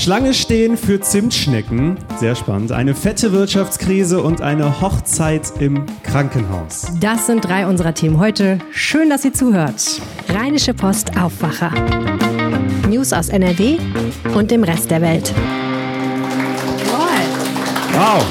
Schlange stehen für Zimtschnecken, sehr spannend. Eine fette Wirtschaftskrise und eine Hochzeit im Krankenhaus. Das sind drei unserer Themen heute. Schön, dass ihr zuhört. Rheinische Post Aufwacher. News aus NRW und dem Rest der Welt. Wow!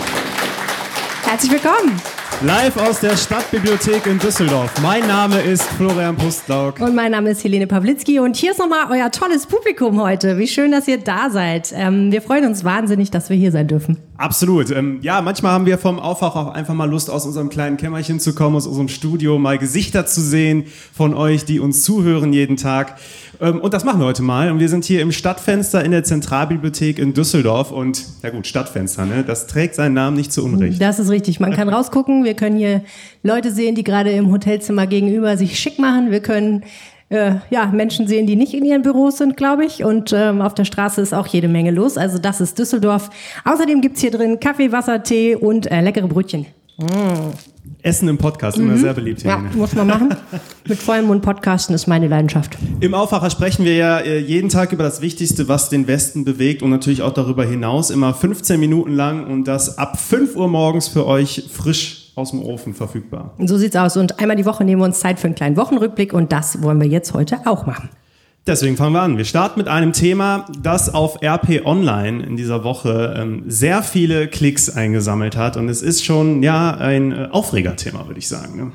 Herzlich willkommen. Live aus der Stadtbibliothek in Düsseldorf. Mein Name ist Florian Pustlauk. Und mein Name ist Helene Pawlitzki und hier ist nochmal euer tolles Publikum heute. Wie schön, dass ihr da seid. Ähm, wir freuen uns wahnsinnig, dass wir hier sein dürfen. Absolut. Ähm, ja, manchmal haben wir vom Aufwach auch einfach mal Lust, aus unserem kleinen Kämmerchen zu kommen, aus unserem Studio, mal Gesichter zu sehen von euch, die uns zuhören jeden Tag. Ähm, und das machen wir heute mal. Und wir sind hier im Stadtfenster in der Zentralbibliothek in Düsseldorf. Und ja gut, Stadtfenster, ne? Das trägt seinen Namen nicht zu Unrecht. Das ist richtig. Man kann rausgucken. Wir können hier Leute sehen, die gerade im Hotelzimmer gegenüber sich schick machen. Wir können äh, ja, Menschen sehen, die nicht in ihren Büros sind, glaube ich. Und ähm, auf der Straße ist auch jede Menge los. Also das ist Düsseldorf. Außerdem gibt's hier drin Kaffee, Wasser, Tee und äh, leckere Brötchen. Mm. Essen im Podcast, immer sehr beliebt. Ja, Helene. muss man machen. Mit vollem Mund podcasten ist meine Leidenschaft. Im Aufwacher sprechen wir ja äh, jeden Tag über das Wichtigste, was den Westen bewegt und natürlich auch darüber hinaus. Immer 15 Minuten lang und das ab 5 Uhr morgens für euch frisch aus dem Ofen verfügbar. So sieht's aus. Und einmal die Woche nehmen wir uns Zeit für einen kleinen Wochenrückblick und das wollen wir jetzt heute auch machen. Deswegen fangen wir an. Wir starten mit einem Thema, das auf RP Online in dieser Woche ähm, sehr viele Klicks eingesammelt hat. Und es ist schon ja ein äh, Aufregerthema, würde ich sagen. Ne?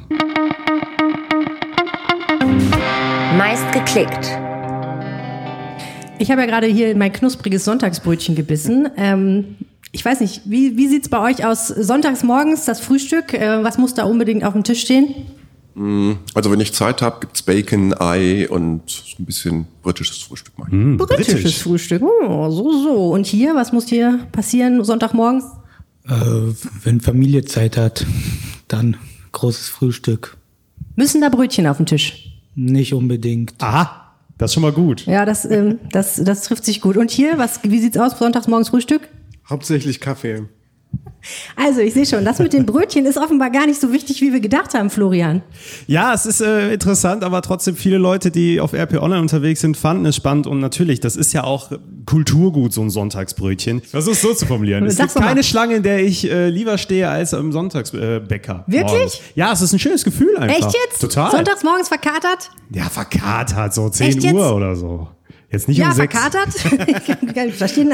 Meist geklickt. Ich habe ja gerade hier mein knuspriges Sonntagsbrötchen gebissen. Ähm, ich weiß nicht, wie, wie sieht's bei euch aus? Sonntags morgens das Frühstück, äh, was muss da unbedingt auf dem Tisch stehen? Also wenn ich Zeit habe, gibt's Bacon, Ei und so ein bisschen britisches Frühstück. Mal. Britisches britisch. Frühstück. Oh, so, so. Und hier, was muss hier passieren Sonntagmorgens? Äh, wenn Familie Zeit hat, dann großes Frühstück. Müssen da Brötchen auf dem Tisch? Nicht unbedingt. Aha, das ist schon mal gut. Ja, das, ähm, das, das trifft sich gut. Und hier, was, wie sieht's aus? Sonntags morgens Frühstück? Hauptsächlich Kaffee. Also, ich sehe schon, das mit den Brötchen ist offenbar gar nicht so wichtig, wie wir gedacht haben, Florian. Ja, es ist äh, interessant, aber trotzdem viele Leute, die auf RP Online unterwegs sind, fanden es spannend und natürlich, das ist ja auch Kulturgut, so ein Sonntagsbrötchen. Versuch es so zu formulieren. Es Sag's gibt doch mal. keine Schlange, in der ich äh, lieber stehe als im Sonntagsbäcker. Äh, Wirklich? morgens. Ja, es ist ein schönes Gefühl einfach. Echt jetzt? Total. Sonntags morgens verkatert? Ja, verkatert, so 10 Echt jetzt? Uhr oder so. Jetzt nicht Ja, um 6. verkatert?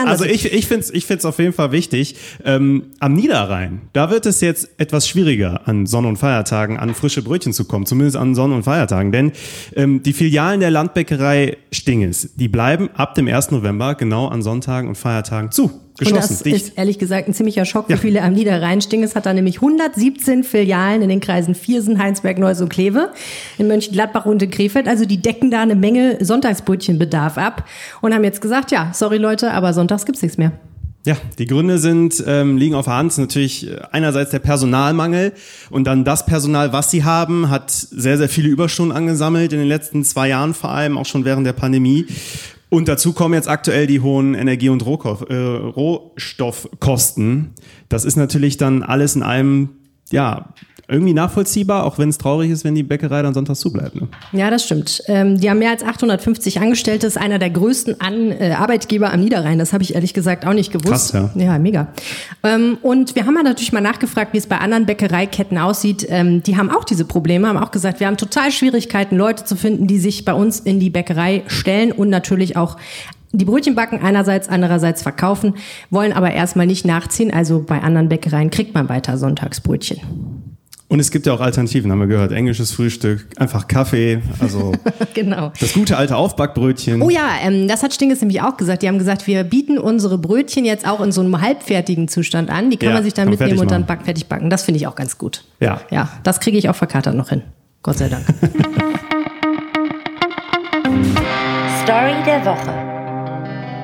Also ich, ich finde es ich find's auf jeden Fall wichtig. Ähm, am Niederrhein, da wird es jetzt etwas schwieriger, an Sonn- und Feiertagen an frische Brötchen zu kommen, zumindest an Sonn- und Feiertagen. Denn ähm, die Filialen der Landbäckerei Stinges, die bleiben ab dem 1. November genau an Sonntagen und Feiertagen zu. Und Geschlossen, das dicht. ist ehrlich gesagt ein ziemlicher Schock für Ja. viele am Niederrhein. Stinges hat da nämlich 117 Filialen in den Kreisen Viersen, Heinsberg, Neuss und Kleve, in Mönchengladbach und in Krefeld. Also die decken da eine Menge Sonntagsbrötchenbedarf ab und haben jetzt gesagt, ja, sorry Leute, aber sonntags gibt's nichts mehr. Ja, die Gründe sind, ähm, liegen auf der Hand. Es Natürlich äh, einerseits der Personalmangel und dann das Personal, was sie haben, hat sehr, sehr viele Überstunden angesammelt in den letzten zwei Jahren vor allem, auch schon während der Pandemie. Und dazu kommen jetzt aktuell die hohen Energie- und äh, Rohstoffkosten. Das ist natürlich dann alles in allem, ja, irgendwie nachvollziehbar, auch wenn es traurig ist, wenn die Bäckerei dann sonntags zubleibt. Ne? Ja, das stimmt. Ähm, die haben mehr als 850 Angestellte, ist einer der größten An äh, Arbeitgeber am Niederrhein. Das habe ich ehrlich gesagt auch nicht gewusst. Krass, ja. Ja, mega. Ähm, und wir haben ja natürlich mal nachgefragt, wie es bei anderen Bäckereiketten aussieht. Ähm, die haben auch diese Probleme, haben auch gesagt, wir haben total Schwierigkeiten, Leute zu finden, die sich bei uns in die Bäckerei stellen und natürlich auch die Brötchen backen einerseits, andererseits verkaufen, wollen aber erstmal nicht nachziehen. Also bei anderen Bäckereien kriegt man weiter Sonntagsbrötchen. Und es gibt ja auch Alternativen, haben wir gehört. Englisches Frühstück, einfach Kaffee, also genau. das gute alte Aufbackbrötchen. Oh ja, ähm, das hat Stinges nämlich auch gesagt. Die haben gesagt, wir bieten unsere Brötchen jetzt auch in so einem halbfertigen Zustand an. Die kann Ja, man sich dann mitnehmen und dann back, fertig backen. Das finde ich auch ganz gut. Ja. Ja, das kriege ich auch verkatert noch hin. Gott sei Dank. Story der Woche.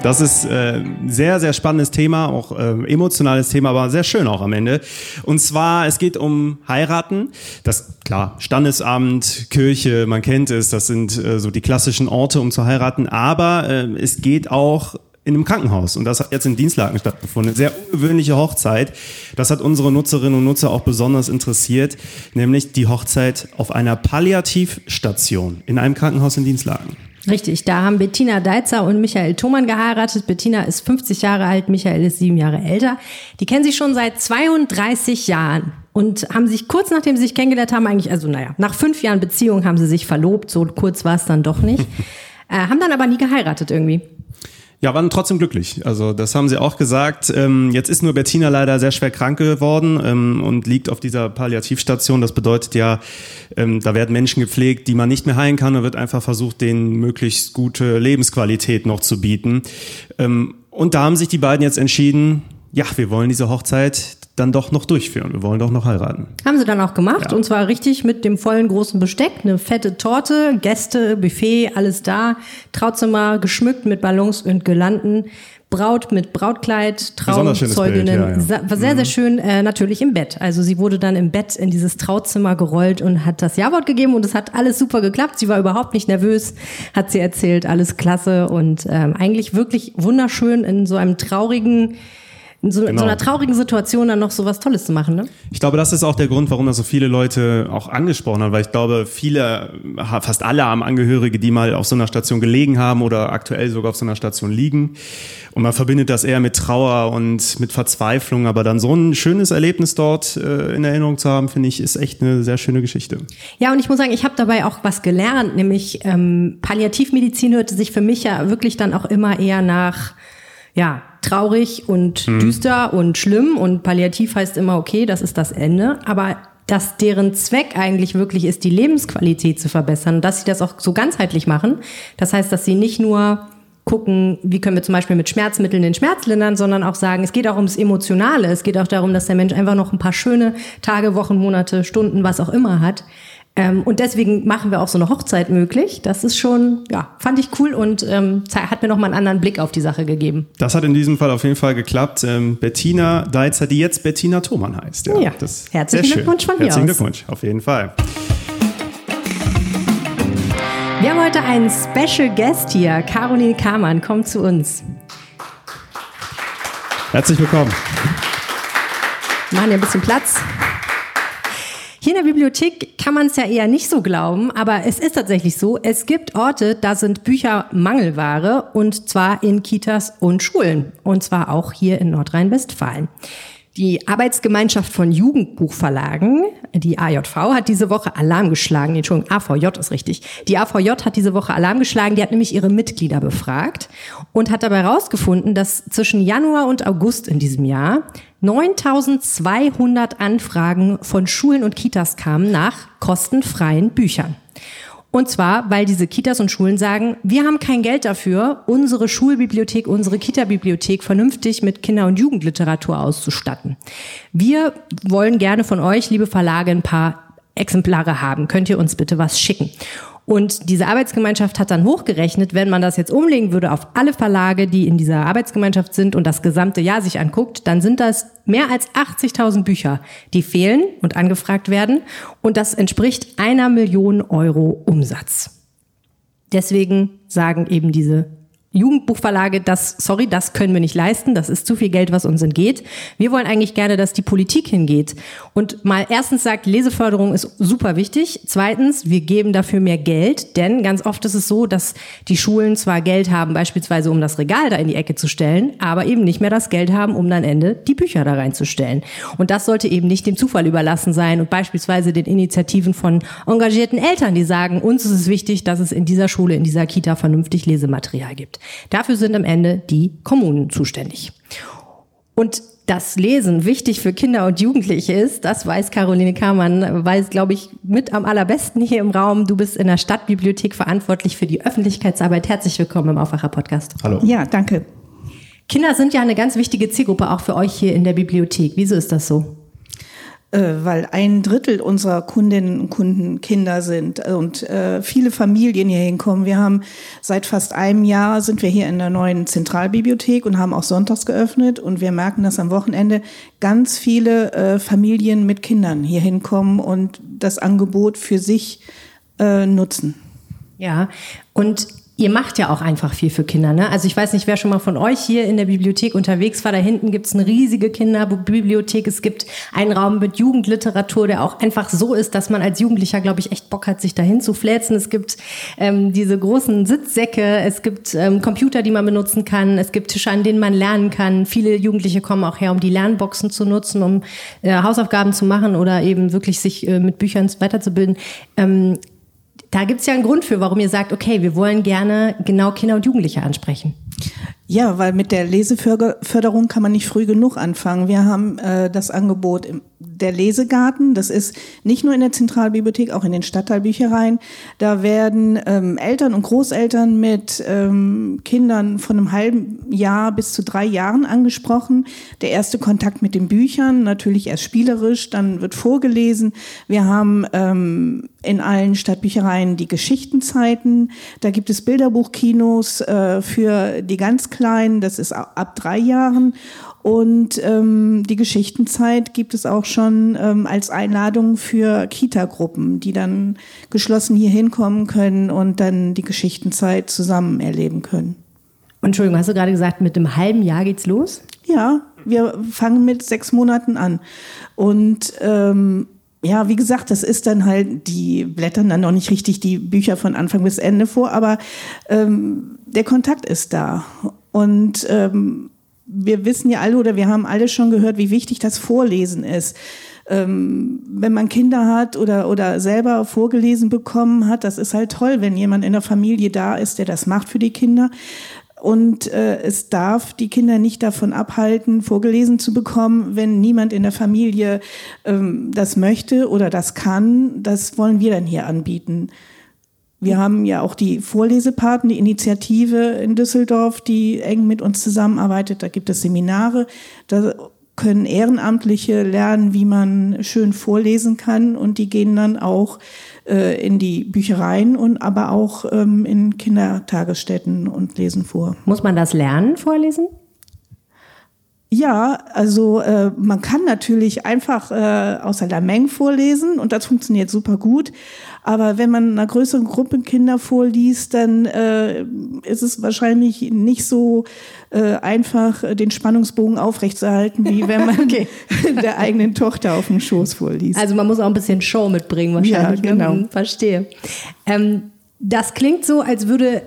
Das ist äh, sehr, sehr spannendes Thema, auch äh, emotionales Thema, aber sehr schön auch am Ende. Und zwar, es geht um Heiraten. Das, klar, Standesamt, Kirche, man kennt es, das sind äh, so die klassischen Orte, um zu heiraten. Aber äh, es geht auch in einem Krankenhaus. Und das hat jetzt in Dienstlaken stattgefunden. Sehr ungewöhnliche Hochzeit. Das hat unsere Nutzerinnen und Nutzer auch besonders interessiert, nämlich die Hochzeit auf einer Palliativstation in einem Krankenhaus in Dienstlaken. Richtig, da haben Bettina Deitzer und Michael Thomann geheiratet. Bettina ist 50 Jahre alt, Michael ist sieben Jahre älter. Die kennen sich schon seit 32 Jahren und haben sich kurz nachdem sie sich kennengelernt haben, eigentlich, also naja, nach fünf Jahren Beziehung haben sie sich verlobt, so kurz war es dann doch nicht. äh, haben dann aber nie geheiratet irgendwie. Ja, waren trotzdem glücklich. Also das haben sie auch gesagt. Ähm, jetzt ist nur Bettina leider sehr schwer krank geworden ähm, und liegt auf dieser Palliativstation. Das bedeutet ja, ähm, da werden Menschen gepflegt, die man nicht mehr heilen kann. Da wird einfach versucht, denen möglichst gute Lebensqualität noch zu bieten. Ähm, und da haben sich die beiden jetzt entschieden, ja, wir wollen diese Hochzeit dann doch noch durchführen. Wir wollen doch noch heiraten. Haben sie dann auch gemacht Ja. und zwar richtig mit dem vollen großen Besteck, eine fette Torte, Gäste, Buffet, alles da, Trauzimmer geschmückt mit Ballons und Girlanden. Braut mit Brautkleid, Trauzeuginnen, ja, ja. War sehr, sehr schön, äh, natürlich im Bett. Also sie wurde dann im Bett in dieses Trauzimmer gerollt und hat das Ja-Wort gegeben und es hat alles super geklappt. Sie war überhaupt nicht nervös, hat sie erzählt, alles klasse und ähm, eigentlich wirklich wunderschön in so einem traurigen, in so, Genau. so einer traurigen Situation dann noch so was Tolles zu machen, ne? Ich glaube, das ist auch der Grund, warum das so viele Leute auch angesprochen haben, weil ich glaube, viele, fast alle haben Angehörige, die mal auf so einer Station gelegen haben oder aktuell sogar auf so einer Station liegen. Und man verbindet das eher mit Trauer und mit Verzweiflung, aber dann so ein schönes Erlebnis dort äh, in Erinnerung zu haben, finde ich, ist echt eine sehr schöne Geschichte. Ja, und ich muss sagen, ich habe dabei auch was gelernt, nämlich ähm, Palliativmedizin hörte sich für mich ja wirklich dann auch immer eher nach, ja, traurig und düster und schlimm und palliativ heißt immer, okay, das ist das Ende, aber dass deren Zweck eigentlich wirklich ist, die Lebensqualität zu verbessern dass sie das auch so ganzheitlich machen. Das heißt, dass sie nicht nur gucken, wie können wir zum Beispiel mit Schmerzmitteln den Schmerz lindern, sondern auch sagen, es geht auch ums Emotionale. Es geht auch darum, dass der Mensch einfach noch ein paar schöne Tage, Wochen, Monate, Stunden, was auch immer hat. Ähm, und deswegen machen wir auch so eine Hochzeit möglich. Das ist schon, ja, fand ich cool und ähm, hat mir nochmal einen anderen Blick auf die Sache gegeben. Das hat in diesem Fall auf jeden Fall geklappt. Ähm, Bettina Deitzer, die jetzt Bettina Thomann heißt. Ja, das ist herzlichen. Glückwunsch von mir Herzlichen aus. Glückwunsch, auf jeden Fall. Wir haben heute einen Special Guest hier. Caroline Kamann kommt zu uns. Herzlich willkommen. Wir machen ja ein bisschen Platz. Hier in der Bibliothek kann man es ja eher nicht so glauben, aber es ist tatsächlich so. Es gibt Orte, da sind Bücher Mangelware und zwar in Kitas und Schulen und zwar auch hier in Nordrhein-Westfalen. Die Arbeitsgemeinschaft von Jugendbuchverlagen, die AJV, hat diese Woche Alarm geschlagen. Entschuldigung, AVJ ist richtig. Die AVJ hat diese Woche Alarm geschlagen. Die hat nämlich ihre Mitglieder befragt und hat dabei herausgefunden, dass zwischen Januar und August in diesem Jahr 9200 Anfragen von Schulen und Kitas kamen nach kostenfreien Büchern. Und zwar, weil diese Kitas und Schulen sagen, wir haben kein Geld dafür, unsere Schulbibliothek, unsere Kita-Bibliothek vernünftig mit Kinder- und Jugendliteratur auszustatten. Wir wollen gerne von euch, liebe Verlage, ein paar Exemplare haben. Könnt ihr uns bitte was schicken? Und diese Arbeitsgemeinschaft hat dann hochgerechnet, wenn man das jetzt umlegen würde auf alle Verlage, die in dieser Arbeitsgemeinschaft sind und das gesamte Jahr sich anguckt, dann sind das mehr als 80.000 Bücher, die fehlen und angefragt werden. Und das entspricht einer Million Euro Umsatz. Deswegen sagen eben diese Jugendbuchverlage, das, sorry, das können wir nicht leisten, das ist zu viel Geld, was uns entgeht. Wir wollen eigentlich gerne, dass die Politik hingeht und mal erstens sagt, Leseförderung ist super wichtig. Zweitens, wir geben dafür mehr Geld, denn ganz oft ist es so, dass die Schulen zwar Geld haben, beispielsweise um das Regal da in die Ecke zu stellen, aber eben nicht mehr das Geld haben, um dann Ende die Bücher da reinzustellen. Und das sollte eben nicht dem Zufall überlassen sein und beispielsweise den Initiativen von engagierten Eltern, die sagen, uns ist es wichtig, dass es in dieser Schule, in dieser Kita vernünftig Lesematerial gibt. Dafür sind am Ende die Kommunen zuständig. Und dass Lesen wichtig für Kinder und Jugendliche ist, das weiß Caroline Kamann, weiß, glaube ich, mit am allerbesten hier im Raum. Du bist in der Stadtbibliothek verantwortlich für die Öffentlichkeitsarbeit. Herzlich willkommen im Aufwacher-Podcast. Hallo. Ja, danke. Kinder sind ja eine ganz wichtige Zielgruppe auch für euch hier in der Bibliothek. Wieso ist das so? Äh, weil ein Drittel unserer Kundinnen und Kunden Kinder sind und äh, viele Familien hier hinkommen. Wir haben seit fast einem Jahr sind wir hier in der neuen Zentralbibliothek und haben auch sonntags geöffnet und wir merken, dass am Wochenende ganz viele äh, Familien mit Kindern hier hinkommen und das Angebot für sich äh, nutzen. Ja, und Ihr macht ja auch einfach viel für Kinder, ne? Also ich weiß nicht, wer schon mal von euch hier in der Bibliothek unterwegs war. Da hinten gibt's eine riesige Kinderbibliothek. Es gibt einen Raum mit Jugendliteratur, der auch einfach so ist, dass man als Jugendlicher, glaube ich, echt Bock hat, sich dahin zu fläzen. Es gibt ähm, diese großen Sitzsäcke, es gibt ähm, Computer, die man benutzen kann, es gibt Tische, an denen man lernen kann. Viele Jugendliche kommen auch her, um die Lernboxen zu nutzen, um äh, Hausaufgaben zu machen oder eben wirklich sich äh, mit Büchern weiterzubilden. Ähm, da gibt es ja einen Grund für, warum ihr sagt, okay, wir wollen gerne genau Kinder und Jugendliche ansprechen. Ja, weil mit der Leseförderung kann man nicht früh genug anfangen. Wir haben äh, das Angebot im, der Lesegarten. Das ist nicht nur in der Zentralbibliothek, auch in den Stadtteilbüchereien. Da werden ähm, Eltern und Großeltern mit ähm, Kindern von einem halben Jahr bis zu drei Jahren angesprochen. Der erste Kontakt mit den Büchern, natürlich erst spielerisch, dann wird vorgelesen. Wir haben ähm, in allen Stadtbüchereien die Geschichtenzeiten. Da gibt es Bilderbuchkinos äh, für die ganz Kleinen, das ist ab drei Jahren. Und ähm, die Geschichtenzeit gibt es auch schon ähm, als Einladung für Kita-Gruppen, die dann geschlossen hier hinkommen können und dann die Geschichtenzeit zusammen erleben können. Entschuldigung, hast du gerade gesagt, mit einem halben Jahr geht's los? Ja, wir fangen mit sechs Monaten an. Und ähm, ja, wie gesagt, das ist dann halt, die blättern dann noch nicht richtig die Bücher von Anfang bis Ende vor, aber ähm, der Kontakt ist da. Und ähm, wir wissen ja alle oder wir haben alle schon gehört, wie wichtig das Vorlesen ist. Ähm, wenn man Kinder hat oder, oder selber vorgelesen bekommen hat, das ist halt toll, wenn jemand in der Familie da ist, der das macht für die Kinder. Und äh, es darf die Kinder nicht davon abhalten, vorgelesen zu bekommen, wenn niemand in der Familie ähm, das möchte oder das kann. Das wollen wir dann hier anbieten. Wir haben ja auch die Vorlesepaten, die Initiative in Düsseldorf, die eng mit uns zusammenarbeitet. Da gibt es Seminare. Da können Ehrenamtliche lernen, wie man schön vorlesen kann und die gehen dann auch äh, in die Büchereien und aber auch ähm, in Kindertagesstätten und lesen vor. Muss man das lernen, vorlesen? Ja, also äh, man kann natürlich einfach äh, aus der Menge vorlesen und das funktioniert super gut. Aber wenn man einer größeren Gruppe Kinder vorliest, dann äh, ist es wahrscheinlich nicht so äh, einfach, den Spannungsbogen aufrechtzuerhalten, wie wenn man okay. der eigenen Tochter auf dem Schoß vorliest. Also man muss auch ein bisschen Show mitbringen wahrscheinlich. Ja, genau. Ne? Verstehe. Ähm, das klingt so, als würde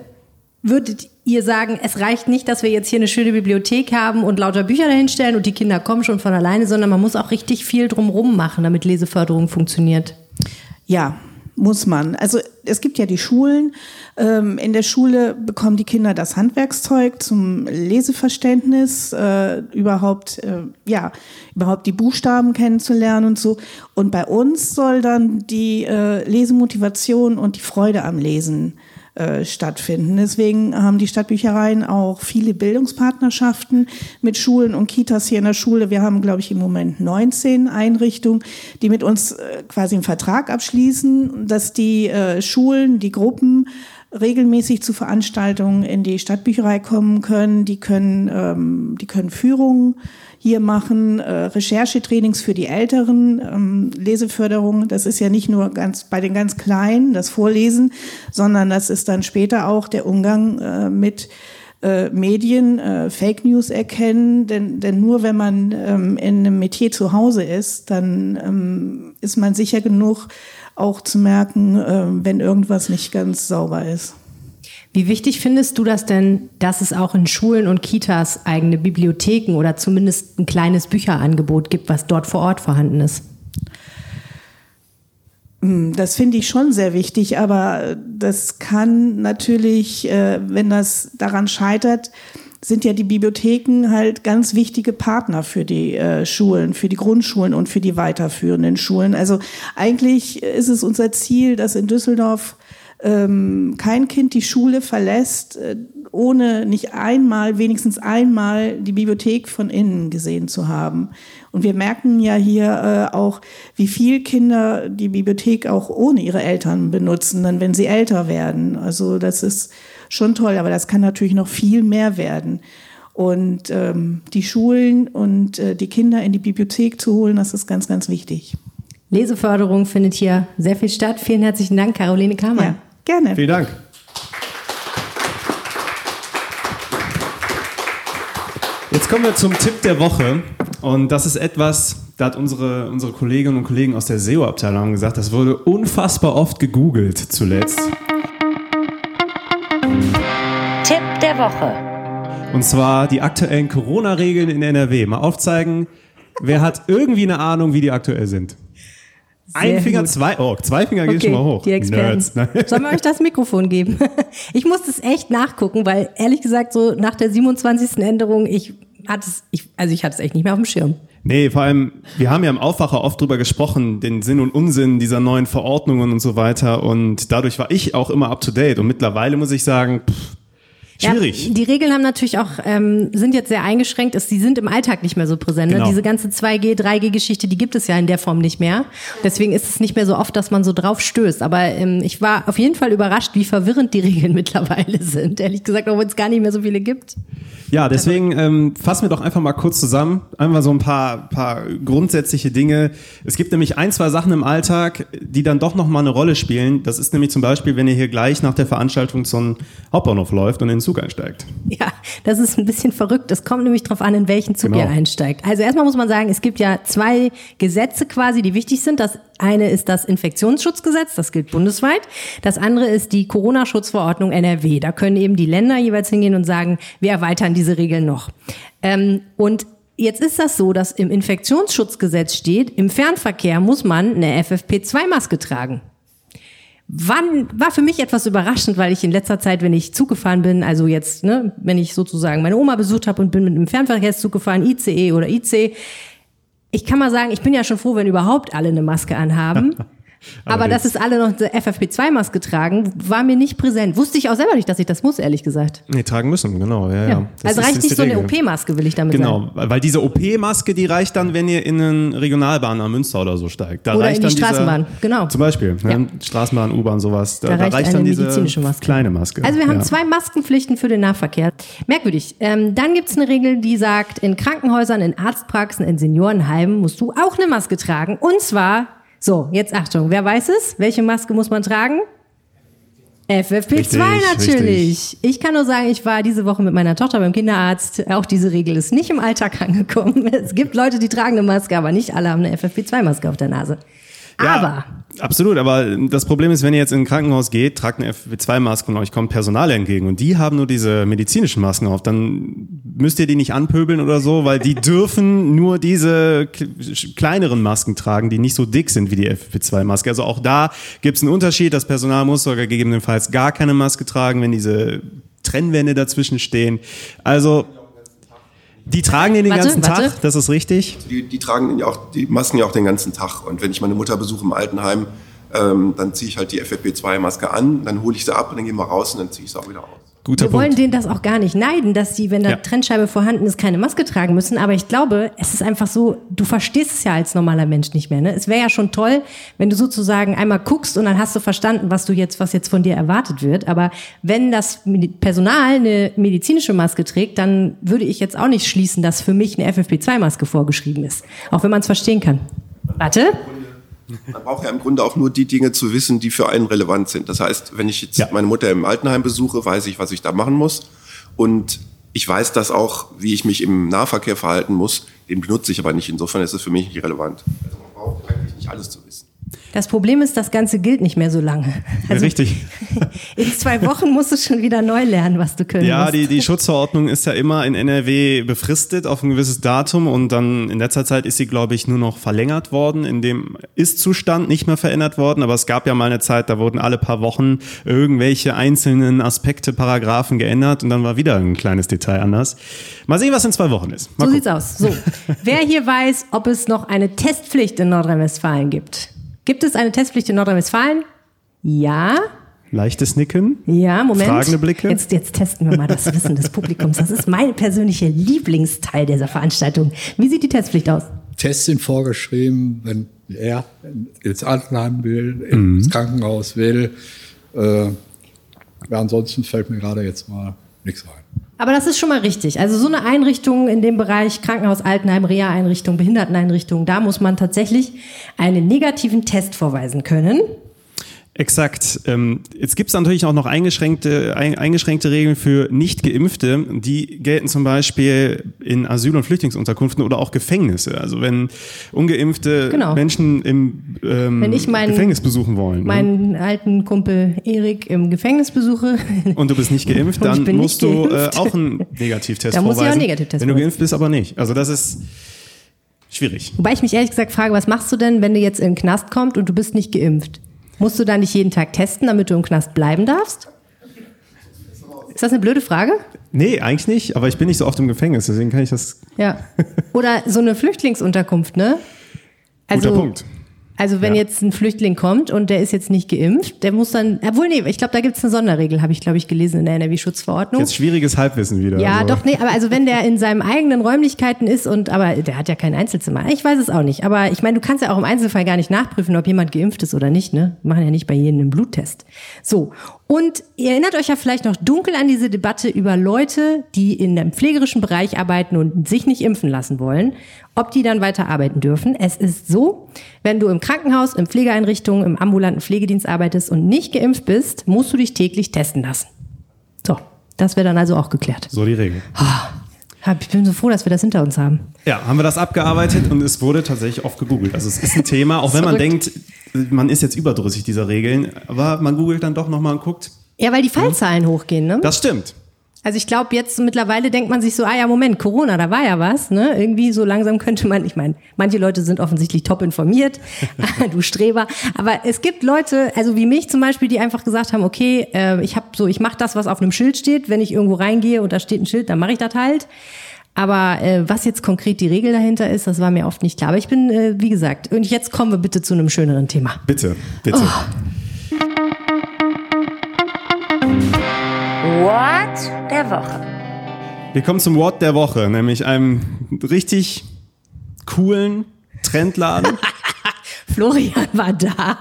würdet ihr sagen, es reicht nicht, dass wir jetzt hier eine schöne Bibliothek haben und lauter Bücher dahinstellen und die Kinder kommen schon von alleine, sondern man muss auch richtig viel drumherum machen, damit Leseförderung funktioniert. Ja, muss man. Also es gibt ja die Schulen. Ähm, in der Schule bekommen die Kinder das Handwerkszeug zum Leseverständnis, äh, überhaupt äh, ja überhaupt die Buchstaben kennenzulernen und so. Und bei uns soll dann die äh, Lesemotivation und die Freude am Lesen äh, stattfinden. Deswegen haben die Stadtbüchereien auch viele Bildungspartnerschaften mit Schulen und Kitas hier in der Schule. Wir haben, glaube ich, im Moment 19 Einrichtungen, die mit uns äh, quasi einen Vertrag abschließen, dass die äh, Schulen, die Gruppen regelmäßig zu Veranstaltungen in die Stadtbücherei kommen können. Die können, ähm, die können Führungen hier machen, äh, Recherchetrainings für die Älteren, ähm, Leseförderung. Das ist ja nicht nur ganz bei den ganz Kleinen, das Vorlesen, sondern das ist dann später auch der Umgang äh, mit äh, Medien, äh, Fake News erkennen, denn, denn nur wenn man ähm, in einem Metier zu Hause ist, dann ähm, ist man sicher genug, auch zu merken, äh, wenn irgendwas nicht ganz sauber ist. Wie wichtig findest du das denn, dass es auch in Schulen und Kitas eigene Bibliotheken oder zumindest ein kleines Bücherangebot gibt, was dort vor Ort vorhanden ist? Hm, das finde ich schon sehr wichtig, aber das kann natürlich, äh, wenn das daran scheitert, sind ja die Bibliotheken halt ganz wichtige Partner für die äh, Schulen, für die Grundschulen und für die weiterführenden Schulen. Also eigentlich ist es unser Ziel, dass in Düsseldorf ähm, kein Kind die Schule verlässt, äh, ohne nicht einmal, wenigstens einmal die Bibliothek von innen gesehen zu haben. Und wir merken ja hier äh, auch, wie viel Kinder die Bibliothek auch ohne ihre Eltern benutzen, dann wenn sie älter werden. Also das ist schon toll, aber das kann natürlich noch viel mehr werden. Und ähm, die Schulen und äh, die Kinder in die Bibliothek zu holen, das ist ganz, ganz wichtig. Leseförderung findet hier sehr viel statt. Vielen herzlichen Dank, Caroline Kammer. Ja, gerne. Vielen Dank. Jetzt kommen wir zum Tipp der Woche. Und das ist etwas, da hat unsere, unsere Kolleginnen und Kollegen aus der SEO-Abteilung gesagt, das wurde unfassbar oft gegoogelt zuletzt. Der Woche. Und zwar die aktuellen Corona-Regeln in NRW. Mal aufzeigen, wer hat irgendwie eine Ahnung, wie die aktuell sind. Ein Sehr Finger, gut. zwei, oh, zwei Finger geht schon mal hoch. die Experten. Nerds. ne? Sollen wir euch das Mikrofon geben? Ich muss das echt nachgucken, weil ehrlich gesagt so nach der 27. Änderung, ich hatte es, ich, also ich hatte es echt nicht mehr auf dem Schirm. Nee, vor allem, wir haben ja im Aufwacher oft drüber gesprochen, den Sinn und Unsinn dieser neuen Verordnungen und so weiter. Und dadurch war ich auch immer up to date. Und mittlerweile muss ich sagen, pff, schwierig. Ja, die Regeln haben natürlich auch, ähm, sind jetzt sehr eingeschränkt, ist, die sind im Alltag nicht mehr so präsent. Ne? Genau. Diese ganze 2G, 3G-Geschichte, die gibt es ja in der Form nicht mehr. Deswegen ist es nicht mehr so oft, dass man so drauf stößt. Aber ähm, ich war auf jeden Fall überrascht, wie verwirrend die Regeln mittlerweile sind. Ehrlich gesagt, obwohl es gar nicht mehr so viele gibt. Ja, deswegen ähm, fassen wir doch einfach mal kurz zusammen. Einmal so ein paar, paar grundsätzliche Dinge. Es gibt nämlich ein, zwei Sachen im Alltag, die dann doch nochmal eine Rolle spielen. Das ist nämlich zum Beispiel, wenn ihr hier gleich nach der Veranstaltung zum Hauptbahnhof läuft und in Zug einsteigt. Ja, das ist ein bisschen verrückt. Es kommt nämlich drauf an, in welchen Zug Genau. ihr einsteigt. Also erstmal muss man sagen, es gibt ja zwei Gesetze quasi, die wichtig sind. Das eine ist das Infektionsschutzgesetz, das gilt bundesweit. Das andere ist die Corona-Schutzverordnung NRW. Da können eben die Länder jeweils hingehen und sagen, wir erweitern diese Regeln noch. Ähm, und Jetzt ist das so, dass im Infektionsschutzgesetz steht, im Fernverkehr muss man eine FFP2-Maske tragen. Wann war für mich etwas überraschend, weil ich in letzter Zeit, wenn ich Zug gefahren bin, also jetzt, ne, wenn ich sozusagen meine Oma besucht habe und bin mit einem Fernverkehrszug gefahren, ICE oder IC, ich kann mal sagen, ich bin ja schon froh, wenn überhaupt alle eine Maske anhaben. Aber dass es alle noch eine FFP2-Maske tragen, war mir nicht präsent. Wusste ich auch selber nicht, dass ich das muss, ehrlich gesagt. Nee, tragen müssen, genau. Ja, ja. Das Also reicht nicht so eine. OP-Maske, will ich damit sagen. Genau, weil diese OP-Maske, die reicht dann, wenn ihr in einen Regionalbahn am Münster oder so steigt. Da Oder reicht in die dann Straßenbahn, diese, genau. Zum Beispiel, Ja. ne? Straßenbahn, U-Bahn, sowas. Da, Da da reicht reicht, eine dann diese medizinische Maske. kleine Maske. Also wir haben ja. zwei Maskenpflichten für den Nahverkehr. Merkwürdig. Ähm, dann gibt's eine Regel, die sagt, in Krankenhäusern, in Arztpraxen, in Seniorenheimen musst du auch eine Maske tragen. Und zwar, so, jetzt Achtung, wer weiß es? Welche Maske muss man tragen? FFP2 Richtig, natürlich. Ich kann nur sagen, ich war diese Woche mit meiner Tochter beim Kinderarzt. Auch diese Regel ist nicht im Alltag angekommen. Es gibt Leute, die tragen eine Maske, aber nicht alle haben eine FFP2-Maske auf der Nase. Ja, Aber Absolut, aber das Problem ist, wenn ihr jetzt in ein Krankenhaus geht, tragt eine FFP2-Maske und euch kommt Personal entgegen und die haben nur diese medizinischen Masken auf, dann müsst ihr die nicht anpöbeln oder so, weil die dürfen nur diese kleineren Masken tragen, die nicht so dick sind wie die FFP2-Maske. Also auch da gibt es einen Unterschied. Das Personal muss sogar gegebenenfalls gar keine Maske tragen, wenn diese Trennwände dazwischen stehen. Also die tragen den den Warte, ganzen warte. Tag, das ist richtig. Die, die tragen ja auch die Masken ja auch den ganzen Tag. Und wenn ich meine Mutter besuche im Altenheim, ähm, dann ziehe ich halt die FFP2-Maske an, dann hole ich sie ab und dann gehen wir raus und dann ziehe ich sie auch wieder aus. Guter Wir Punkt. wollen denen das auch gar nicht neiden, dass die, wenn da Ja. Trennscheibe vorhanden ist, keine Maske tragen müssen. Aber ich glaube, es ist einfach so, du verstehst es ja als normaler Mensch nicht mehr. Ne? Es wäre ja schon toll, wenn du sozusagen einmal guckst und dann hast du verstanden, was du jetzt, was jetzt von dir erwartet wird. Aber wenn das Personal eine medizinische Maske trägt, dann würde ich jetzt auch nicht schließen, dass für mich eine FFP2-Maske vorgeschrieben ist. Auch wenn man es verstehen kann. Warte. Man braucht ja im Grunde auch nur die Dinge zu wissen, die für einen relevant sind. Das heißt, wenn ich jetzt Ja. meine Mutter im Altenheim besuche, weiß ich, was ich da machen muss. Und ich weiß das auch, wie ich mich im Nahverkehr verhalten muss. Den benutze ich aber nicht. Insofern ist es für mich nicht relevant. Also man braucht eigentlich nicht alles zu wissen. Das Problem ist, das Ganze gilt nicht mehr so lange. Also richtig. in zwei Wochen musst du schon wieder neu lernen, was du können Ja, musst. die, die Schutzverordnung ist ja immer in NRW befristet auf ein gewisses Datum und dann in letzter Zeit ist sie, glaube ich, nur noch verlängert worden. In dem Ist-Zustand nicht mehr verändert worden, aber es gab ja mal eine Zeit, da wurden alle paar Wochen irgendwelche einzelnen Aspekte, Paragraphen geändert und dann war wieder ein kleines Detail anders. Mal sehen, was in zwei Wochen ist. Mal So gucken. sieht's aus. So, wer hier weiß, ob es noch eine Testpflicht in Nordrhein-Westfalen gibt? Gibt es eine Testpflicht in Nordrhein-Westfalen? Ja. Leichtes Nicken. Ja, Moment. Fragende Blicke. Jetzt, jetzt testen wir mal das Wissen des Publikums. Das ist mein persönlicher Lieblingsteil dieser Veranstaltung. Wie sieht die Testpflicht aus? Tests sind vorgeschrieben, wenn er ins Altenheim will, ins Krankenhaus will. Äh, ansonsten fällt mir gerade jetzt mal nichts ein. Aber das ist schon mal richtig. Also so eine Einrichtung in dem Bereich Krankenhaus, Altenheim, Reha-Einrichtung, Behinderteneinrichtung, da muss man tatsächlich einen negativen Test vorweisen können. Exakt. Ähm, jetzt gibt es natürlich auch noch eingeschränkte, ein, eingeschränkte Regeln für Nicht-Geimpfte. Die gelten zum Beispiel in Asyl- und Flüchtlingsunterkünften oder auch Gefängnisse. Also wenn ungeimpfte Genau. Menschen im ähm, Wenn ich meinen- Gefängnis besuchen wollen ne? Meinen alten Kumpel Erik im Gefängnis besuche. und du bist nicht geimpft, dann musst du äh, auch einen Negativtest Da muss ich auch einen vorweisen. Negativtest wenn du vorweisen. geimpft bist, aber nicht. Also das ist schwierig. Wobei ich mich ehrlich gesagt frage, was machst du denn, wenn du jetzt in den Knast kommst und du bist nicht geimpft? Musst du da nicht jeden Tag testen, damit du im Knast bleiben darfst? Ist das eine blöde Frage? Nee, eigentlich nicht, aber ich bin nicht so oft im Gefängnis, deswegen kann ich das. Ja. Oder so eine Flüchtlingsunterkunft, ne? Also, Guter Punkt. Also wenn Ja. jetzt ein Flüchtling kommt und der ist jetzt nicht geimpft, der muss dann, obwohl nee, ich glaube, da gibt es eine Sonderregel, habe ich glaube ich gelesen in der NRW-Schutzverordnung. Jetzt schwieriges Halbwissen wieder. Ja, also. doch, nee, aber also wenn der in seinen eigenen Räumlichkeiten ist und, aber der hat ja kein Einzelzimmer. Ich weiß es auch nicht. Aber ich meine, du kannst ja auch im Einzelfall gar nicht nachprüfen, ob jemand geimpft ist oder nicht, ne? Wir machen ja nicht bei jedem einen Bluttest. So. Und ihr erinnert euch ja vielleicht noch dunkel an diese Debatte über Leute, die in dem pflegerischen Bereich arbeiten und sich nicht impfen lassen wollen, ob die dann weiter arbeiten dürfen. Es ist so, wenn du im Krankenhaus, in Pflegeeinrichtungen, im ambulanten Pflegedienst arbeitest und nicht geimpft bist, musst du dich täglich testen lassen. So. Das wäre dann also auch geklärt. So die Regel. Hab- Ich bin so froh, dass wir das hinter uns haben. Ja, haben wir das abgearbeitet und es wurde tatsächlich oft gegoogelt. Also es ist ein Thema, auch wenn man denkt, man ist jetzt überdrüssig dieser Regeln, aber man googelt dann doch nochmal und guckt. Ja, weil die Fallzahlen hochgehen, ne? Das stimmt. Also ich glaube, jetzt mittlerweile denkt man sich so, ah ja, Moment, Corona, da war ja was, ne? Irgendwie so langsam könnte man, ich meine, manche Leute sind offensichtlich top informiert, du Streber, aber es gibt Leute, also wie mich zum Beispiel, die einfach gesagt haben, okay, äh, ich habe so, ich mache das, was auf einem Schild steht, wenn ich irgendwo reingehe und da steht ein Schild, dann mache ich das halt. Aber äh, was jetzt konkret die Regel dahinter ist, das war mir oft nicht klar. Aber ich bin, äh, wie gesagt, und jetzt kommen wir bitte zu einem schöneren Thema. Bitte, bitte. Oh. What der Woche. Wir kommen zum Wort der Woche, nämlich einem richtig coolen Trendladen. Florian war da.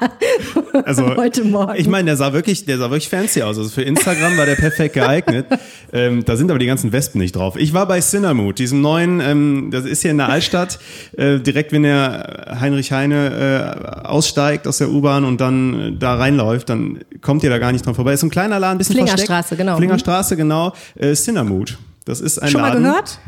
Also Heute Morgen. Ich meine, der sah wirklich, der sah wirklich fancy aus. Also für Instagram war der perfekt geeignet. ähm, da sind aber die ganzen Wespen nicht drauf. Ich war bei Cinnamut, diesem neuen, ähm, das ist hier in der Altstadt, äh, direkt wenn der Heinrich Heine äh, aussteigt aus der U-Bahn und dann äh, da reinläuft, dann kommt ihr da gar nicht dran vorbei. Ist so ein kleiner Laden, ein bisschen Flingerstraße, versteckt. genau. Flingerstraße, genau. Äh, Cinnamut. Das ist ein Schon mal Laden. gehört?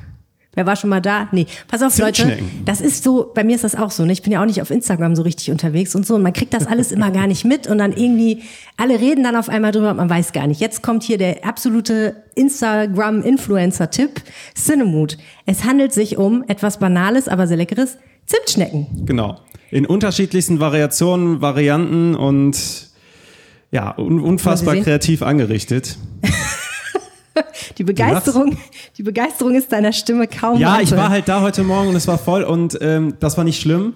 Wer war schon mal da? Nee. Pass auf, Leute. Zimtschnecken. Das ist so, bei mir ist das auch so. Ne? Ich bin ja auch nicht auf Instagram so richtig unterwegs und so. Und man kriegt das alles immer gar nicht mit. Und dann irgendwie, alle reden dann auf einmal drüber und man weiß gar nicht. Jetzt kommt hier der absolute Instagram-Influencer-Tipp. Cinnamut. Es handelt sich um etwas Banales, aber sehr leckeres. Zimtschnecken. Genau. In unterschiedlichsten Variationen, Varianten und ja, un unfassbar kreativ angerichtet. Die Begeisterung, die Begeisterung ist deiner Stimme kaum Ja, ich anzuhören. war halt da heute Morgen und es war voll und ähm, das war nicht schlimm.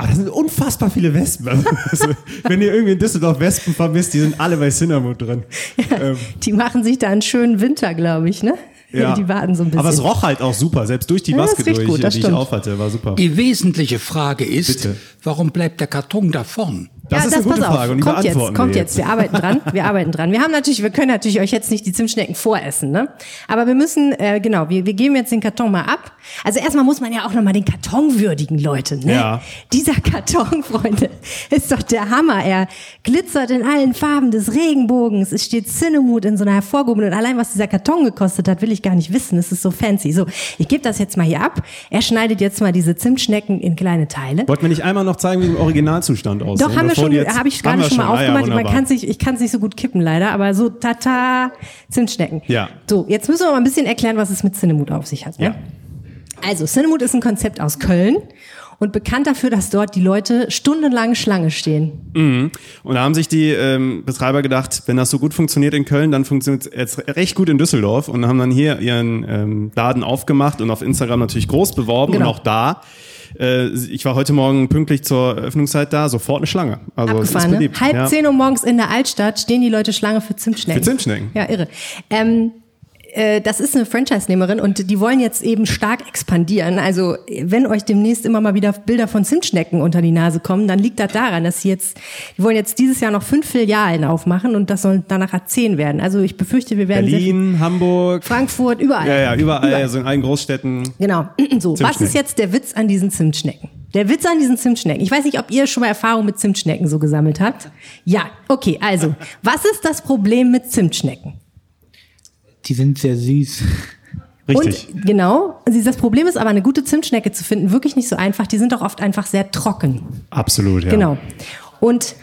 Aber da sind unfassbar viele Wespen. Also, wenn ihr irgendwie in Düsseldorf Wespen vermisst, die sind alle bei Cinnamon drin. Ähm, Die machen sich da einen schönen Winter, glaube ich, ne? ja. Die warten so ein bisschen. Aber es roch halt auch super, selbst durch die Ja, Maske durch, gut, die ich stimmt. aufhatte, war super. Die wesentliche Frage ist, Bitte. warum bleibt der Karton da Das ist eine gute pass auf. Frage und die kommt jetzt, kommt jetzt. Wir arbeiten dran. Wir arbeiten dran. Wir haben natürlich, wir können natürlich euch jetzt nicht die Zimtschnecken voressen, ne? Aber wir müssen, äh, genau, wir, wir geben jetzt den Karton mal ab. Also erstmal muss man ja auch nochmal den Karton würdigen, Leute, ne? Ja. Dieser Karton, Freunde, ist doch der Hammer. Er glitzert in allen Farben des Regenbogens. Es steht Cinnamut in so einer hervorgehobenen. Und allein was dieser Karton gekostet hat, will ich gar nicht wissen. Es ist so fancy. So, ich gebe das jetzt mal hier ab. Er schneidet jetzt mal diese Zimtschnecken in kleine Teile. Wollten wir nicht einmal noch zeigen, wie im Originalzustand aussieht? Doch, haben wir schon, habe ich gerade schon mal Ah, ja, aufgemacht. Man kann sich, ich kann es nicht so gut kippen leider, aber so tata Zimtschnecken. Ja. So, jetzt müssen wir mal ein bisschen erklären, was es mit Cinnamut auf sich hat. Ne? Ja. Also, Cinnamut ist ein Konzept aus Köln und bekannt dafür, dass dort die Leute stundenlang Schlange stehen. Und da haben sich die ähm, Betreiber gedacht, wenn das so gut funktioniert in Köln, dann funktioniert es jetzt recht gut in Düsseldorf und haben dann hier ihren ähm, Laden aufgemacht und auf Instagram natürlich groß beworben Genau. und auch da. Äh, ich war heute Morgen pünktlich zur Öffnungszeit da, sofort eine Schlange. Also Abgefahren, ne? Halb ja. zehn Uhr morgens in der Altstadt stehen die Leute Schlange für Zimtschnecken. Für Zimtschnecken. Ja, irre. Ähm, äh, das ist eine Franchise-Nehmerin und die wollen jetzt eben stark expandieren. Also wenn euch demnächst immer mal wieder Bilder von Zimtschnecken unter die Nase kommen, dann liegt das daran, dass sie jetzt, die wollen jetzt dieses Jahr noch fünf Filialen aufmachen und das sollen danach zehn werden. Also ich befürchte, wir werden Berlin, Hamburg, Frankfurt, überall. ja, ja, überall, also in allen Großstädten. Genau. So, was ist jetzt der Witz an diesen Zimtschnecken? Der Witz an diesen Zimtschnecken. Ich weiß nicht, ob ihr schon mal Erfahrung mit Zimtschnecken so gesammelt habt. Ja, okay, also, was ist das Problem mit Zimtschnecken? Die sind sehr süß. Richtig. Und genau, das Problem ist aber, eine gute Zimtschnecke zu finden, wirklich nicht so einfach. Die sind doch oft einfach sehr trocken. Absolut, ja. Genau. Und